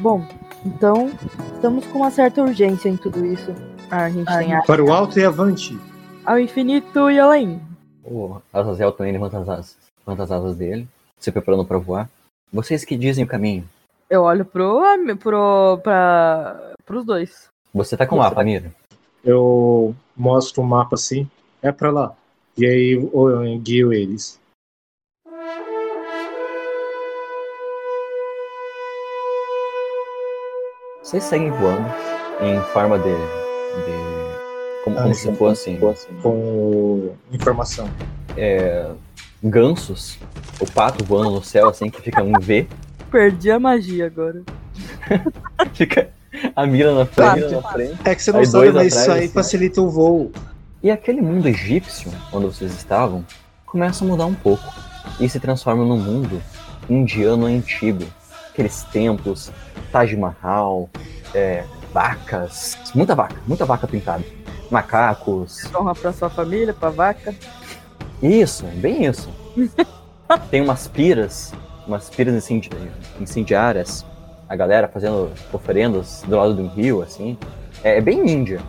Bom, então, estamos com uma certa urgência em tudo isso. A gente tem a... Para o alto e avante. ao infinito e além. O Azazel também levanta as asas, levanta as asas dele, se preparando para voar. Vocês que dizem o caminho. Eu olho pro, pro, pra, pros dois. Você tá com o mapa, Mira? Eu mostro o mapa assim. É pra lá. E aí eu guio eles. Vocês seguem voando em forma de. de como, como Ah, se sim. fossem Com informação. é, gansos, o pato voando no céu, assim, que fica um V, Perdi a magia agora. fica a mira na frente, Pato. na frente. É que você não sabe, mas isso aí assim. facilita o voo. E aquele mundo egípcio, onde vocês estavam, começa a mudar um pouco e se transforma num mundo indiano antigo. Aqueles templos, Taj Mahal, é, vacas, muita vaca, muita vaca pintada, macacos, Honra pra sua família, pra vaca. Isso, bem isso. Tem umas piras, umas piras incindi- incendiárias, a galera fazendo oferendas do lado do rio, assim. É, é bem índia.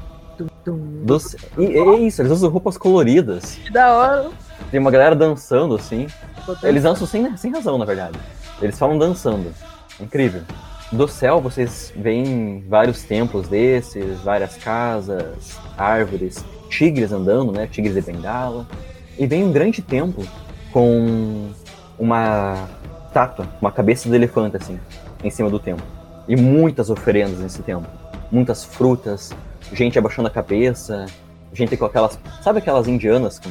Dos, e, é isso, eles usam roupas coloridas. Que da hora. Tem uma galera dançando, assim. Eles dançam sem, sem razão, na verdade. Eles falam dançando. Incrível. Do céu vocês veem vários templos desses, várias casas, árvores, tigres andando, né? Tigres de bengala. E vem um grande templo com uma estátua, uma cabeça de elefante, assim, em cima do templo. E muitas oferendas nesse templo. Muitas frutas, gente abaixando a cabeça, gente com aquelas. Sabe aquelas indianas com,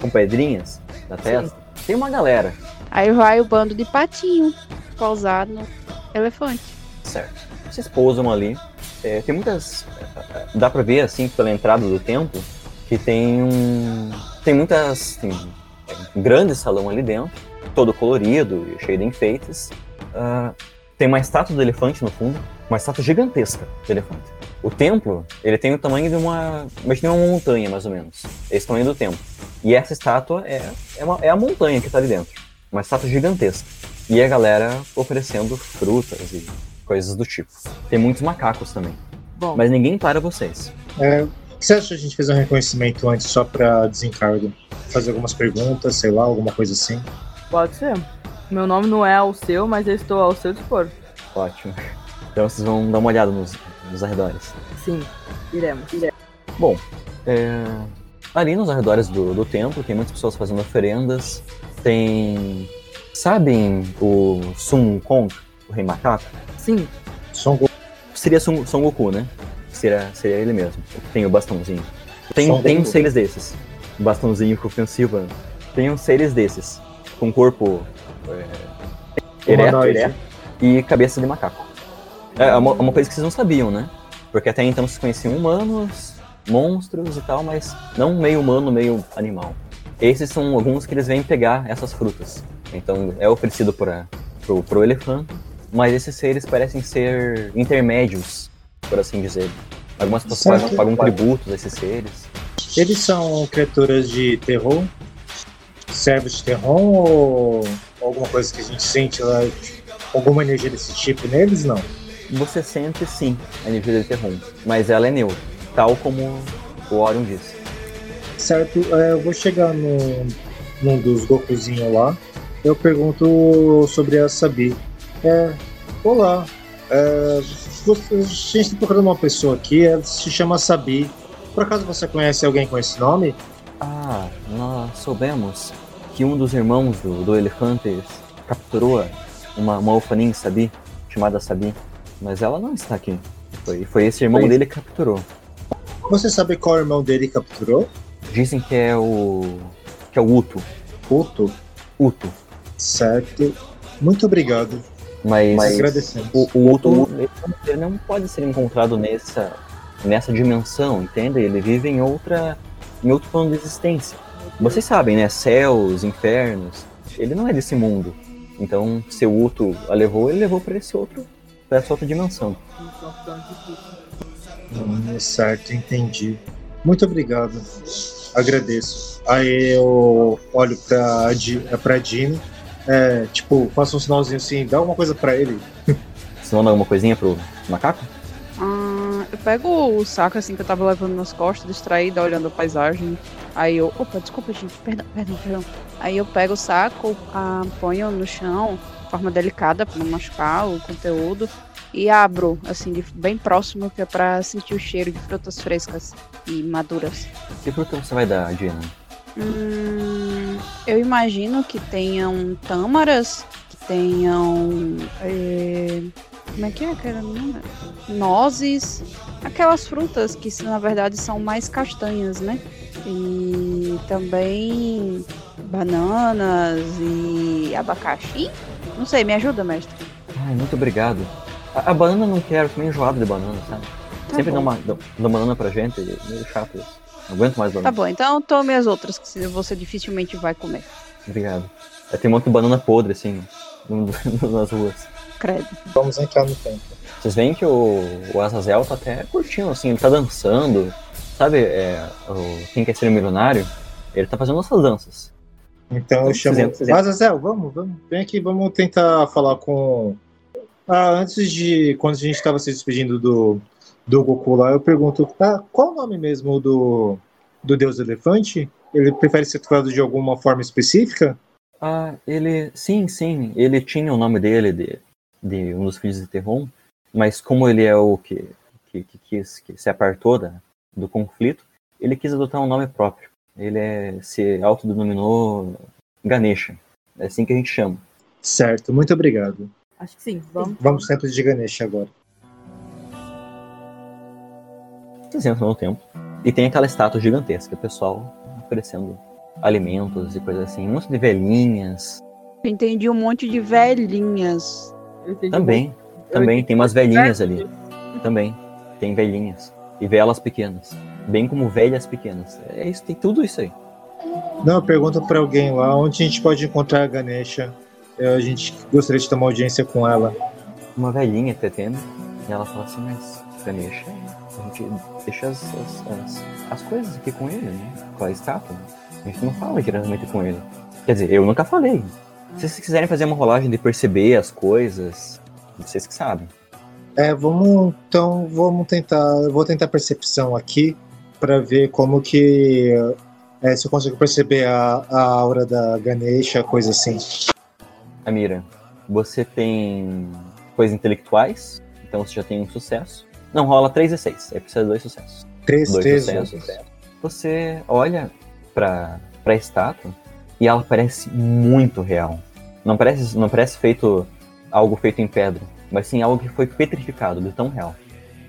com pedrinhas na testa? Tem uma galera. Aí vai o bando de patinho pousado no elefante. Certo. Vocês pousam ali. É, tem muitas. Dá pra ver, assim, pela entrada do templo, que tem um. Tem muitas. Tem um grande salão ali dentro, todo colorido e cheio de enfeites. Uh, tem uma estátua do elefante no fundo, uma estátua gigantesca do elefante. O templo, ele tem o tamanho de uma. Imagina uma montanha, mais ou menos. Esse tamanho do templo. E essa estátua é, é, uma, é a montanha que está ali dentro. Uma estátua gigantesca. E a galera oferecendo frutas e coisas do tipo. Tem muitos macacos também. Bom, Mas ninguém para vocês. É, o que você acha de a gente fazer um reconhecimento antes só pra desencargo? Fazer algumas perguntas, sei lá, alguma coisa assim? pode ser. Meu nome não é o seu, mas eu estou ao seu dispor. Ótimo. Então vocês vão dar uma olhada nos, nos arredores. Sim, iremos. Bom, é, ali nos arredores do, do templo tem muitas pessoas fazendo oferendas. Tem. Sabem o Sun Kong, o Rei Macaco? Sim, um gol. Seria Sun, Son Goku, né? Seria, seria ele mesmo. o Tem o bastãozinho. Tem, Son tem Goku. uns seres desses. O bastãozinho com ofensiva. Tem uns seres desses. Com corpo. É, ereto, ereto e cabeça de macaco. É uma, uma coisa que vocês não sabiam, né? Porque até então vocês conheciam humanos, monstros e tal, mas não meio humano, meio animal. Esses são alguns que eles vêm pegar essas frutas. Então é oferecido para pro, pro elefante, mas esses seres parecem ser intermédios, por assim dizer. Algumas pessoas pagam, pagam tributos a esses seres. Eles são criaturas de terror? Servos de terror ou alguma coisa que a gente sente lá? Alguma energia desse tipo neles? Não. Você sente sim a energia de Terrum, mas ela é neutra, tal como o Orion disse. Certo, é, eu vou chegar no, num dos Gokuzinhos lá. Eu pergunto sobre a Sabi. É, olá, é, a gente está procurando uma pessoa aqui, ela se chama Sabi. Por acaso você conhece alguém com esse nome? Ah, nós soubemos que um dos irmãos do, do elefante capturou uma, uma Ufanin Sabi, chamada Sabi, mas ela não está aqui. Foi, foi esse irmão Foi. dele que capturou. Você sabe qual irmão dele capturou? Dizem que é o. que é o Uto. Puto. Uto. Certo. Muito obrigado. Mas, Agradecemos. o, o Uto ele não pode ser encontrado nessa, nessa dimensão, entende? Ele vive em outra. em outro plano de existência. Vocês sabem, né? Céus, infernos. Ele não é desse mundo. Então, se o Uto a levou, ele levou para esse outro. para essa outra dimensão. Hum, certo, entendi. Muito obrigado. Agradeço. Aí eu olho pra, pra Dino. É, tipo, faço um sinalzinho assim, dá alguma coisa pra ele. Você manda alguma coisinha pro macaco? Ah, eu pego o saco assim que eu tava levando nas costas, distraída, olhando a paisagem. Aí eu. Opa, desculpa, gente. Perdão, perdão, perdão. Aí eu pego o saco, ah, ponho no chão, de forma delicada, pra não machucar o conteúdo. E abro, assim, de- bem próximo, que é pra sentir o cheiro de frutas frescas e maduras. Que fruta você vai dar, Dina? Hum, eu imagino que tenham tâmaras, que tenham. é, como é que é aquela menina? Nozes, aquelas frutas que na verdade são mais castanhas, né? E também bananas e abacaxi. Não sei, me ajuda, mestre. Ai, muito obrigado. A, a banana eu não quero, tô meio enjoado de banana, sabe? Tá Sempre dá uma, dá dá banana pra gente, é meio chato isso. Não aguento mais Tá banana. bom, então tome as outras que você dificilmente vai comer. Obrigado. É, Tem um monte de banana podre, assim, nas ruas. Credo. Vamos entrar no tempo. Vocês veem que o, o Azazel tá até curtindo, assim, ele tá dançando. Sabe, é, o, quem quer ser um milionário? Ele tá fazendo essas danças. Então eu Vamos chamo. Azazel, vamos, vamos. Vem aqui, vamos tentar falar com. Ah, antes de. Quando a gente estava se despedindo do, do Goku lá, eu pergunto: ah, qual o nome mesmo do, do Deus Elefante? Ele prefere ser tratado de alguma forma específica? Ah, ele. Sim, sim. Ele tinha o nome dele de, de um dos filhos de Terron, mas como ele é o que, que, que quis que se apartou da, do conflito, ele quis adotar um nome próprio. Ele é, se autodenominou Ganesha. É assim que a gente chama. Certo, muito obrigado. Acho que sim. Vamos. Vamos sempre de Ganesha agora. Vocês entram no templo. E tem aquela estátua gigantesca, o pessoal oferecendo alimentos e coisas assim. Um monte de velhinhas Eu entendi um monte de velhinhas. Também. Também tem umas velhinhas ali. Também. Tem velhinhas. E velas pequenas. Bem como velhas pequenas. É isso, tem tudo isso aí. Não, pergunta pra alguém lá onde a gente pode encontrar a Ganesha. A gente gostaria de ter uma audiência com ela. Uma velhinha tetendo. E ela fala assim, mas Ganesha, a gente deixa as, as, as, as coisas aqui com ele, né? Com a estátua. A gente não fala diretamente com ele. Quer dizer, eu nunca falei. Se vocês quiserem fazer uma rolagem de perceber as coisas, vocês que sabem. É, vamos então, vamos tentar, eu vou tentar percepção aqui pra ver como que é, se eu consigo perceber a, a aura da Ganesha, coisa assim. Amira, você tem coisas intelectuais, então você já tem um sucesso. Não, rola 3 e 6, aí precisa de dois sucessos. Três, Dois três, sucessos. Você olha pra, pra estátua e ela parece muito real. Não parece, não parece feito algo feito em pedra, mas sim algo que foi petrificado, de tão real.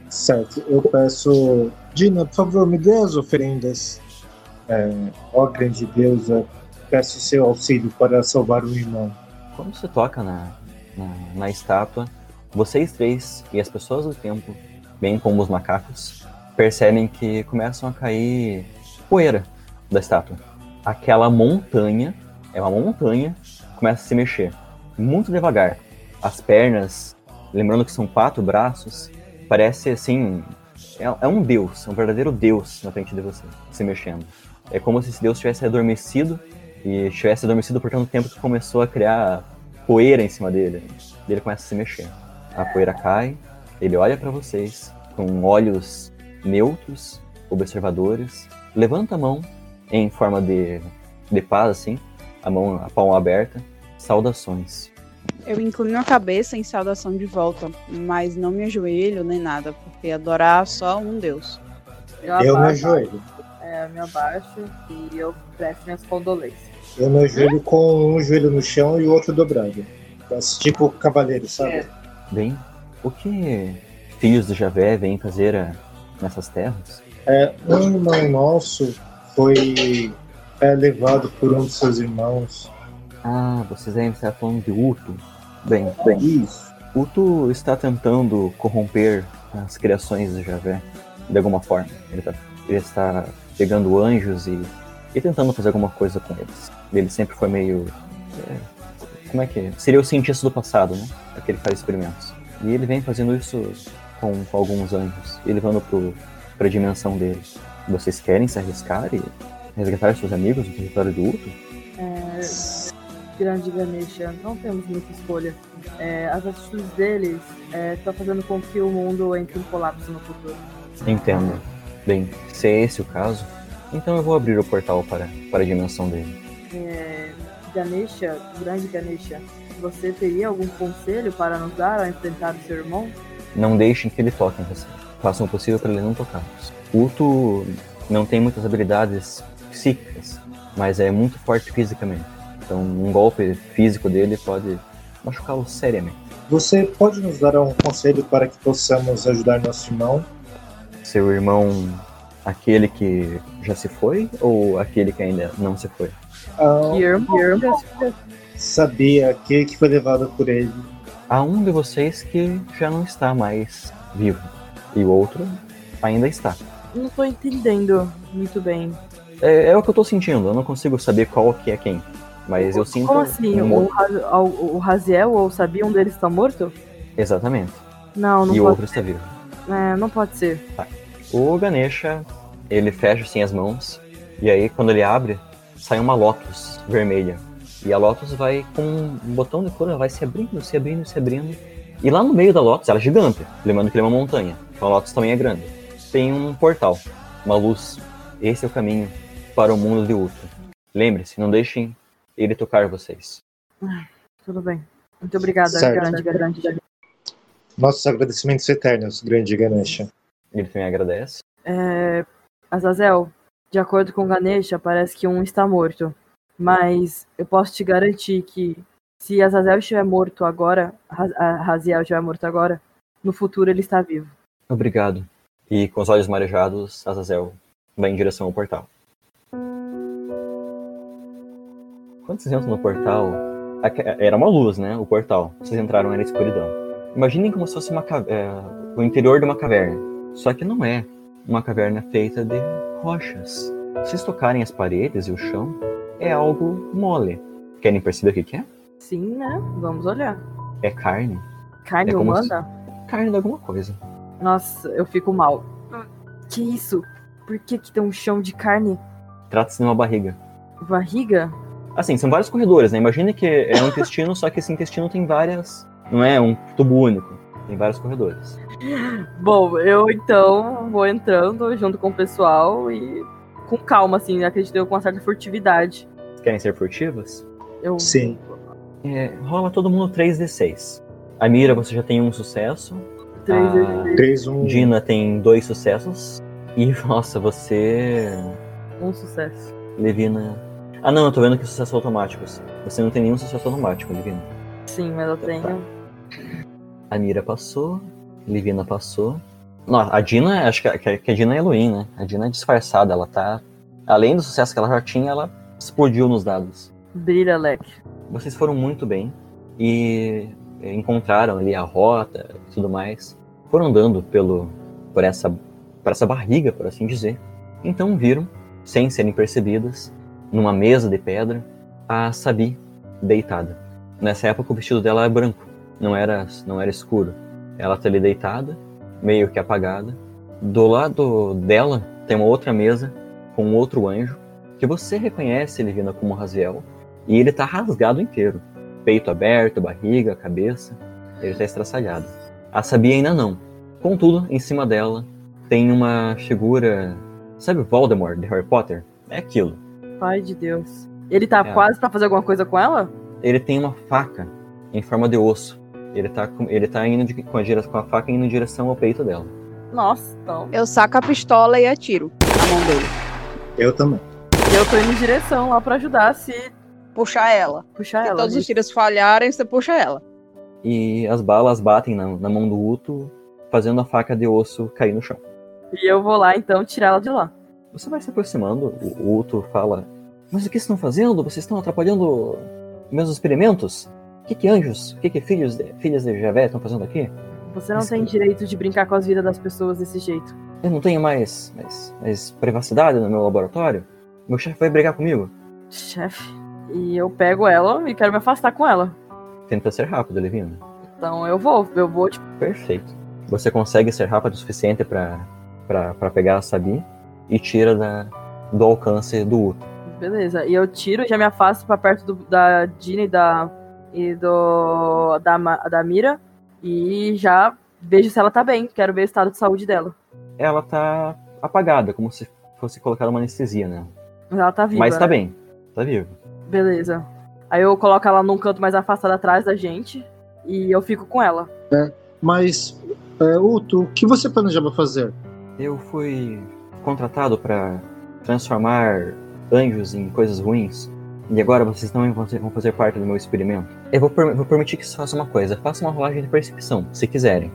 Certo, eu peço. Dina, por favor, me dê as oferendas. É, ó grande deusa, peço seu auxílio para salvar o irmão. Quando você toca na, na, na estátua, vocês três e as pessoas do templo, bem como os macacos, percebem que começam a cair poeira da estátua. Aquela montanha, é uma montanha, começa a se mexer. Muito devagar. As pernas, lembrando que são quatro braços, parece assim. É, é um deus, é um verdadeiro deus na frente de você, se mexendo. É como se esse deus tivesse adormecido e tivesse adormecido por tanto tempo que começou a criar poeira em cima dele. E ele começa a se mexer. A poeira cai, ele olha para vocês com olhos neutros, observadores, levanta a mão em forma de, de paz, assim, a mão, a palma aberta, saudações. Eu inclino a cabeça em saudação de volta, mas não me ajoelho nem nada, porque adorar só um Deus. Eu me abaixo, ajoelho. É, eu me abaixo e eu presto minhas condolências. Eu me ajoelho com um joelho no chão e o outro dobrado. Tipo cavaleiro, sabe? Bem, o que filhos de Javé vêm fazer a- nessas terras? É, um irmão nosso foi é, levado por um de seus irmãos. Ah, vocês devem estar falando de Uto. Bem, bem, Isso. Uto está tentando corromper as criações de Javé de alguma forma. Ele, tá- ele está pegando anjos e, e tentando fazer alguma coisa com eles. Ele sempre foi meio. é, como é que é? Seria o cientista do passado, né? Aquele que faz experimentos. E ele vem fazendo isso com, com alguns anjos e levando pro, pra dimensão dele. Vocês querem se arriscar e resgatar seus amigos no território do Uto? Grande Ganesha, não temos muita escolha. É, as atitudes deles estão fazendo com que o mundo entre em colapso no futuro. Entendo. Bem, se é esse o caso, então eu vou abrir o portal para, para a dimensão dele. É, Ganesha, grande Ganesha, você teria algum conselho para nos dar ao enfrentar o seu irmão? Não deixem que ele toque em você. Façam o possível para ele não tocá-los. Uto não tem muitas habilidades psíquicas, mas é muito forte fisicamente. Então, um golpe físico dele pode machucá-lo seriamente. Você pode nos dar um conselho para que possamos ajudar nosso irmão? Seu irmão, aquele que já se foi ou aquele que ainda não se foi? Ah, Que irmão? Que irmão? sabia que, que foi levado por ele. Há um de vocês que já não está mais vivo e o outro ainda está. Não tô entendendo muito bem. É, é o que eu tô sentindo, eu não consigo saber qual que é quem. Mas eu sinto. Como assim? um O, Raziel ou o Sabi, um deles está morto? Exatamente. Não, não e o pode. outro está vivo. É, não pode ser. O Ganesha, ele fecha assim as mãos. E aí, quando ele abre, sai uma Lotus vermelha. E a Lotus vai com um botão de cor, ela vai se abrindo, se abrindo, se abrindo. E lá no meio da Lotus, ela é gigante. Lembrando que ele é uma montanha. Então a Lotus também é grande. Tem um portal, uma luz. Esse é o caminho para o mundo de Ultra. Lembre-se, não deixem ele tocar vocês. Tudo bem. Muito obrigada, Certo. grande, grande. Nossos agradecimentos eternos, grande Ganesha. Ele também agradece. É, Azazel, de acordo com Ganesha, parece que um está morto. Mas eu posso te garantir que se Azazel estiver morto agora, Raziel estiver morto agora, no futuro ele está vivo. Obrigado. E com os olhos marejados, Azazel vai em direção ao portal. Quando vocês entram no portal, era uma luz, né? O portal. Vocês entraram era escuridão. Imaginem como se fosse uma é, o interior de uma caverna. Só que não é uma caverna feita de rochas. Se vocês tocarem as paredes e o chão, é algo mole. Querem perceber o que que é? Sim, né? Vamos olhar. É carne. Carne É humana? Carne de alguma coisa. Nossa, eu fico mal. Que isso? Por que, que tem um chão de carne? Trata-se de uma barriga. Barriga? Assim, são vários corredores, né? Imagina que é um intestino, só que esse intestino tem várias. Não é um tubo único. Tem vários corredores. Bom, eu então vou entrando junto com o pessoal e com calma, assim, acredito eu com uma certa furtividade. Querem ser furtivas? Eu Sim. É, rola todo mundo 3d6. A Mira, você já tem um sucesso. três Ah. vezes 3, 1. Dina tem dois sucessos. E, nossa, você. um sucesso. Levina. Ah, não, eu tô vendo que sucessos automáticos. Você não tem nenhum sucesso automático, Levina. Sim, mas eu tenho. A Mira passou. Levina passou. Não, a Dina, acho que a, que a- Dina é Halloween, né? A Dina é disfarçada, ela tá. Além do sucesso que ela já tinha, ela explodiu nos dados. Brilha, leque. Vocês foram muito bem e eh, encontraram ali a rota e tudo mais. Foram andando pelo por essa por essa barriga, por assim dizer. Então viram, sem serem percebidas, numa mesa de pedra, a Sabi deitada. Nessa época o vestido dela era branco, não era não era escuro. Ela tá ali deitada, meio que apagada. Do lado dela tem uma outra mesa com outro anjo que você reconhece, Livina, como Raziel. E ele tá rasgado inteiro. Peito aberto, barriga, cabeça. Ele tá estraçalhado. A Sabi ainda não. Contudo, em cima dela tem uma figura. Sabe Voldemort de Harry Potter? É aquilo. Pai de Deus. Ele tá É. quase pra fazer alguma coisa com ela? Ele tem uma faca em forma de osso. Ele tá, com, ele tá indo de- com, a com a faca indo em direção ao peito dela. Nossa, então. Eu saco a pistola e atiro na mão dele. Eu também. Eu tô indo em direção lá pra ajudar se Puxar ela. puxar Se ela. todos os tiros falharem, você puxa ela. E as balas batem na, na mão do Uto, fazendo a faca de osso cair no chão. E eu vou lá então tirar ela de lá. Você vai se aproximando, o o Uto fala: Mas o que vocês estão fazendo? Vocês estão atrapalhando meus experimentos? O que, que anjos, o que, que filhos de, filhas de Javé estão fazendo aqui? Você não Isso. tem direito de brincar com as vidas das pessoas desse jeito. Eu não tenho mais, mais, mais privacidade no meu laboratório? Meu chefe vai brigar comigo? Chefe. E eu pego ela e quero me afastar com ela. Tenta ser rápido, Levina. Então eu vou, eu vou, tipo, Perfeito. Você consegue ser rápido o suficiente pra pegar a Sabi e tira da, do alcance do Uto. beleza. E eu tiro, já me afasto pra perto do- da Dina e da. E do. da, da Mira. E já vejo se ela tá bem. Quero ver o estado de saúde dela. Ela tá apagada, como se fosse colocada uma anestesia, né? Mas ela tá viva. Mas tá né? bem, tá vivo. Beleza. Aí eu coloco ela num canto mais afastado atrás da gente. E eu fico com ela. Mas, é, Uto, o que você planejava fazer? Eu fui contratado para transformar anjos em coisas ruins. E agora vocês não vão fazer, parte do meu experimento. Eu vou, per- vou permitir que vocês façam uma coisa. Façam uma rolagem de percepção, se quiserem.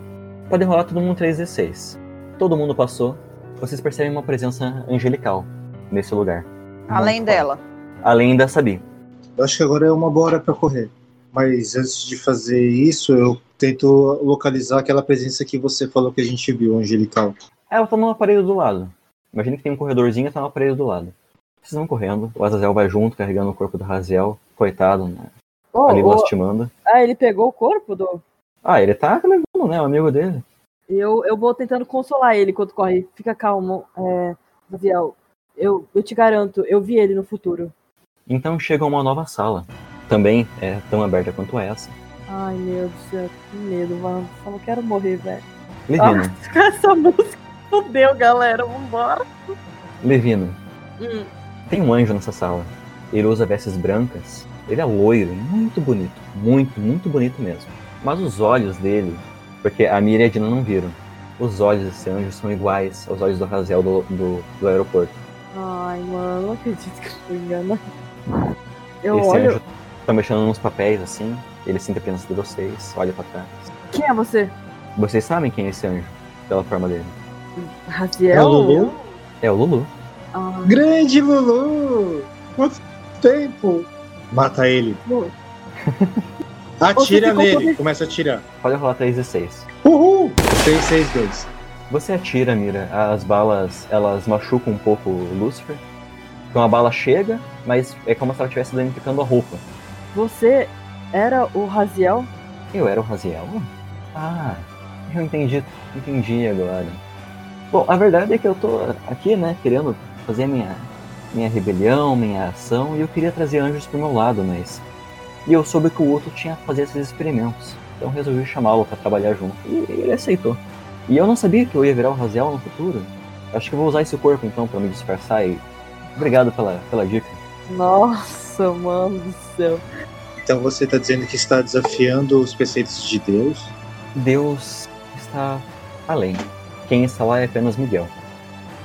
Podem rolar todo mundo 3d6. Todo mundo passou. Vocês percebem uma presença angelical nesse lugar. Além Muito dela. forte. Além da Sabi. Eu acho que agora é uma boa hora pra correr. Mas antes de fazer isso, eu tento localizar aquela presença que você falou que a gente viu, angelical. Ela tá numa parede do lado. Imagina que tem um corredorzinho e tá numa parede do lado. Vocês vão correndo. O Azazel vai junto, carregando o corpo do Raziel. Coitado, né? Oh, ali oh, lastimando. ah, ele pegou o corpo do. Ah, ele tá levando, né? O amigo dele. Eu, eu vou tentando consolar ele enquanto corre. Fica calmo, é, Raziel. Eu, eu te garanto, eu vi ele no futuro. Então chega uma nova sala. Também é tão aberta quanto essa. Ai, meu Deus do céu, que medo, mano. Só não quero morrer, velho. Levina, Com essa música, fodeu, galera. Vambora. Levina, Hum, tem um anjo nessa sala. Ele usa vestes brancas. Ele é loiro, muito bonito. Muito, muito bonito mesmo. Mas os olhos dele, porque a Mira e a Dina não viram. Os olhos desse anjo são iguais aos olhos do Raziel do, do, do aeroporto. Ai, mano, não acredito que eu fui enganado. Eu Esse olho. anjo tá mexendo nos papéis assim. Ele sente a presença de vocês, olha pra trás. Quem é você? Vocês sabem quem é esse anjo, pela forma dele. Raziel? É o Lulu? É o Lulu. Ah, Grande Lulu! Quanto tempo! Mata ele. Atira nele, todo- começa a atirar. Pode rolar 3 e 6. Uhul! 6, 6, 2. Você atira, Mira. As balas, elas machucam um pouco o Lucifer. Então a bala chega, mas é como se ela estivesse danificando a roupa. Você era o Raziel? Eu era o Raziel? Ah, eu entendi, entendi agora. Bom, a verdade é que eu tô aqui, né, querendo fazer minha, minha rebelião, minha ação, e eu queria trazer anjos pro meu lado, mas... E eu soube que o outro tinha que fazer esses experimentos. Então resolvi chamá-lo para trabalhar junto, e ele aceitou. E eu não sabia que eu ia virar o Raziel no futuro. Acho que eu vou usar esse corpo então para me disfarçar e... Obrigado pela, pela dica. Nossa, mano do céu. Então você tá dizendo que está desafiando os preceitos de Deus? Deus está além. Quem está lá é apenas Miguel.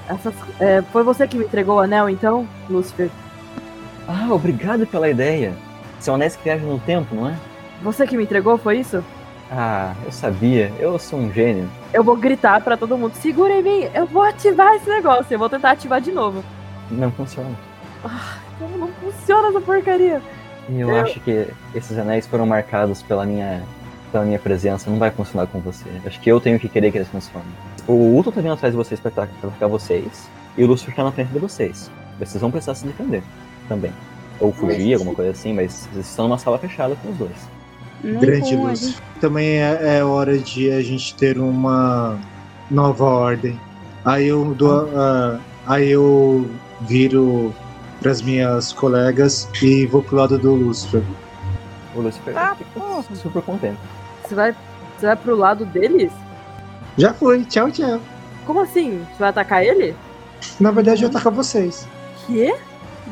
Essas, é, foi você que me entregou o anel, então, Lúcifer? Ah, obrigado pela ideia. São anéis que viajam no tempo, não é? Você que me entregou, foi isso? Ah, eu sabia. Eu sou um gênio. Eu vou gritar pra todo mundo, segura em mim, eu vou ativar esse negócio, eu vou tentar ativar de novo. Não funciona. Como não funciona essa porcaria? E eu, Eu- acho que esses anéis foram marcados pela minha, pela minha presença. Não vai funcionar com você. Acho que eu tenho que querer que eles funcionem. O Ulton tá vindo atrás de vocês pra ata- pra atacar vocês. E o Lucifer tá na frente de vocês. Vocês vão precisar se defender também. Ou fugir, alguma coisa assim, mas vocês estão numa sala fechada com os dois. Nem Grande a luz. gente- Também é, é hora de a gente ter uma nova ordem. Aí eu dou, ah, aí eu viro pras minhas colegas e vou pro lado do Lucifer. O Lucifer Ah, fica porra. super contente. Você vai, você vai pro lado deles? Já foi, tchau, tchau. Como assim? Você vai atacar ele? Na verdade, eu atacar vocês. Quê?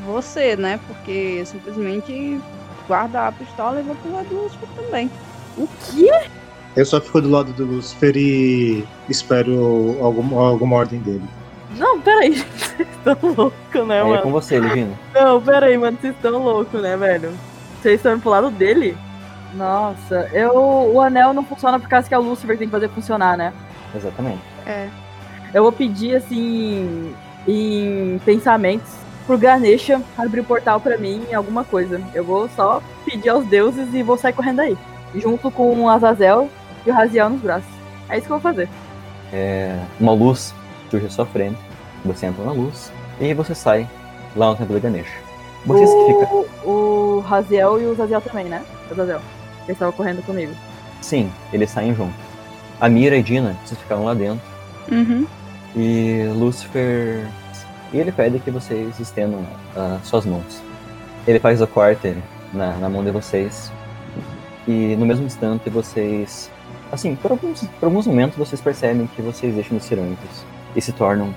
Você, né? Porque simplesmente guarda a pistola e vai pro lado do Lúcifer também. O quê? Eu só fico do lado do Lucifer e espero alguma, alguma ordem dele. Não, peraí, vocês estão loucos, né, Aí é com mano? você, Livino. Não, peraí, mano, vocês estão loucos, né, velho? Vocês estão indo pro lado dele? Nossa, eu. O anel não funciona por causa que é o Lucifer que tem que fazer funcionar, né? Exatamente. É. Eu vou pedir, assim, em pensamentos, pro Ganesha abrir o portal pra mim em alguma coisa. Eu vou só pedir aos deuses e vou sair correndo aí. Junto com o Azazel e o Raziel nos braços. É isso que eu vou fazer. É, uma luz surge à sua frente. Você entra na luz. E você sai lá no templo de Ganesha. Vocês que ficam. o, o Raziel e o Zaziel também, né? O Zaziel. Eles estavam correndo comigo. Sim, eles saem juntos. A Mira e Dina, vocês ficaram lá dentro. Uhum. E Lucifer. E ele pede que vocês estendam ah, suas mãos. Ele faz o corte na, na mão de vocês. E no mesmo instante vocês. Assim, por alguns, por alguns momentos vocês percebem que vocês deixam de ser anjos. E se tornam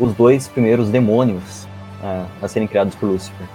os dois primeiros demônios ah, a serem criados por Lucifer.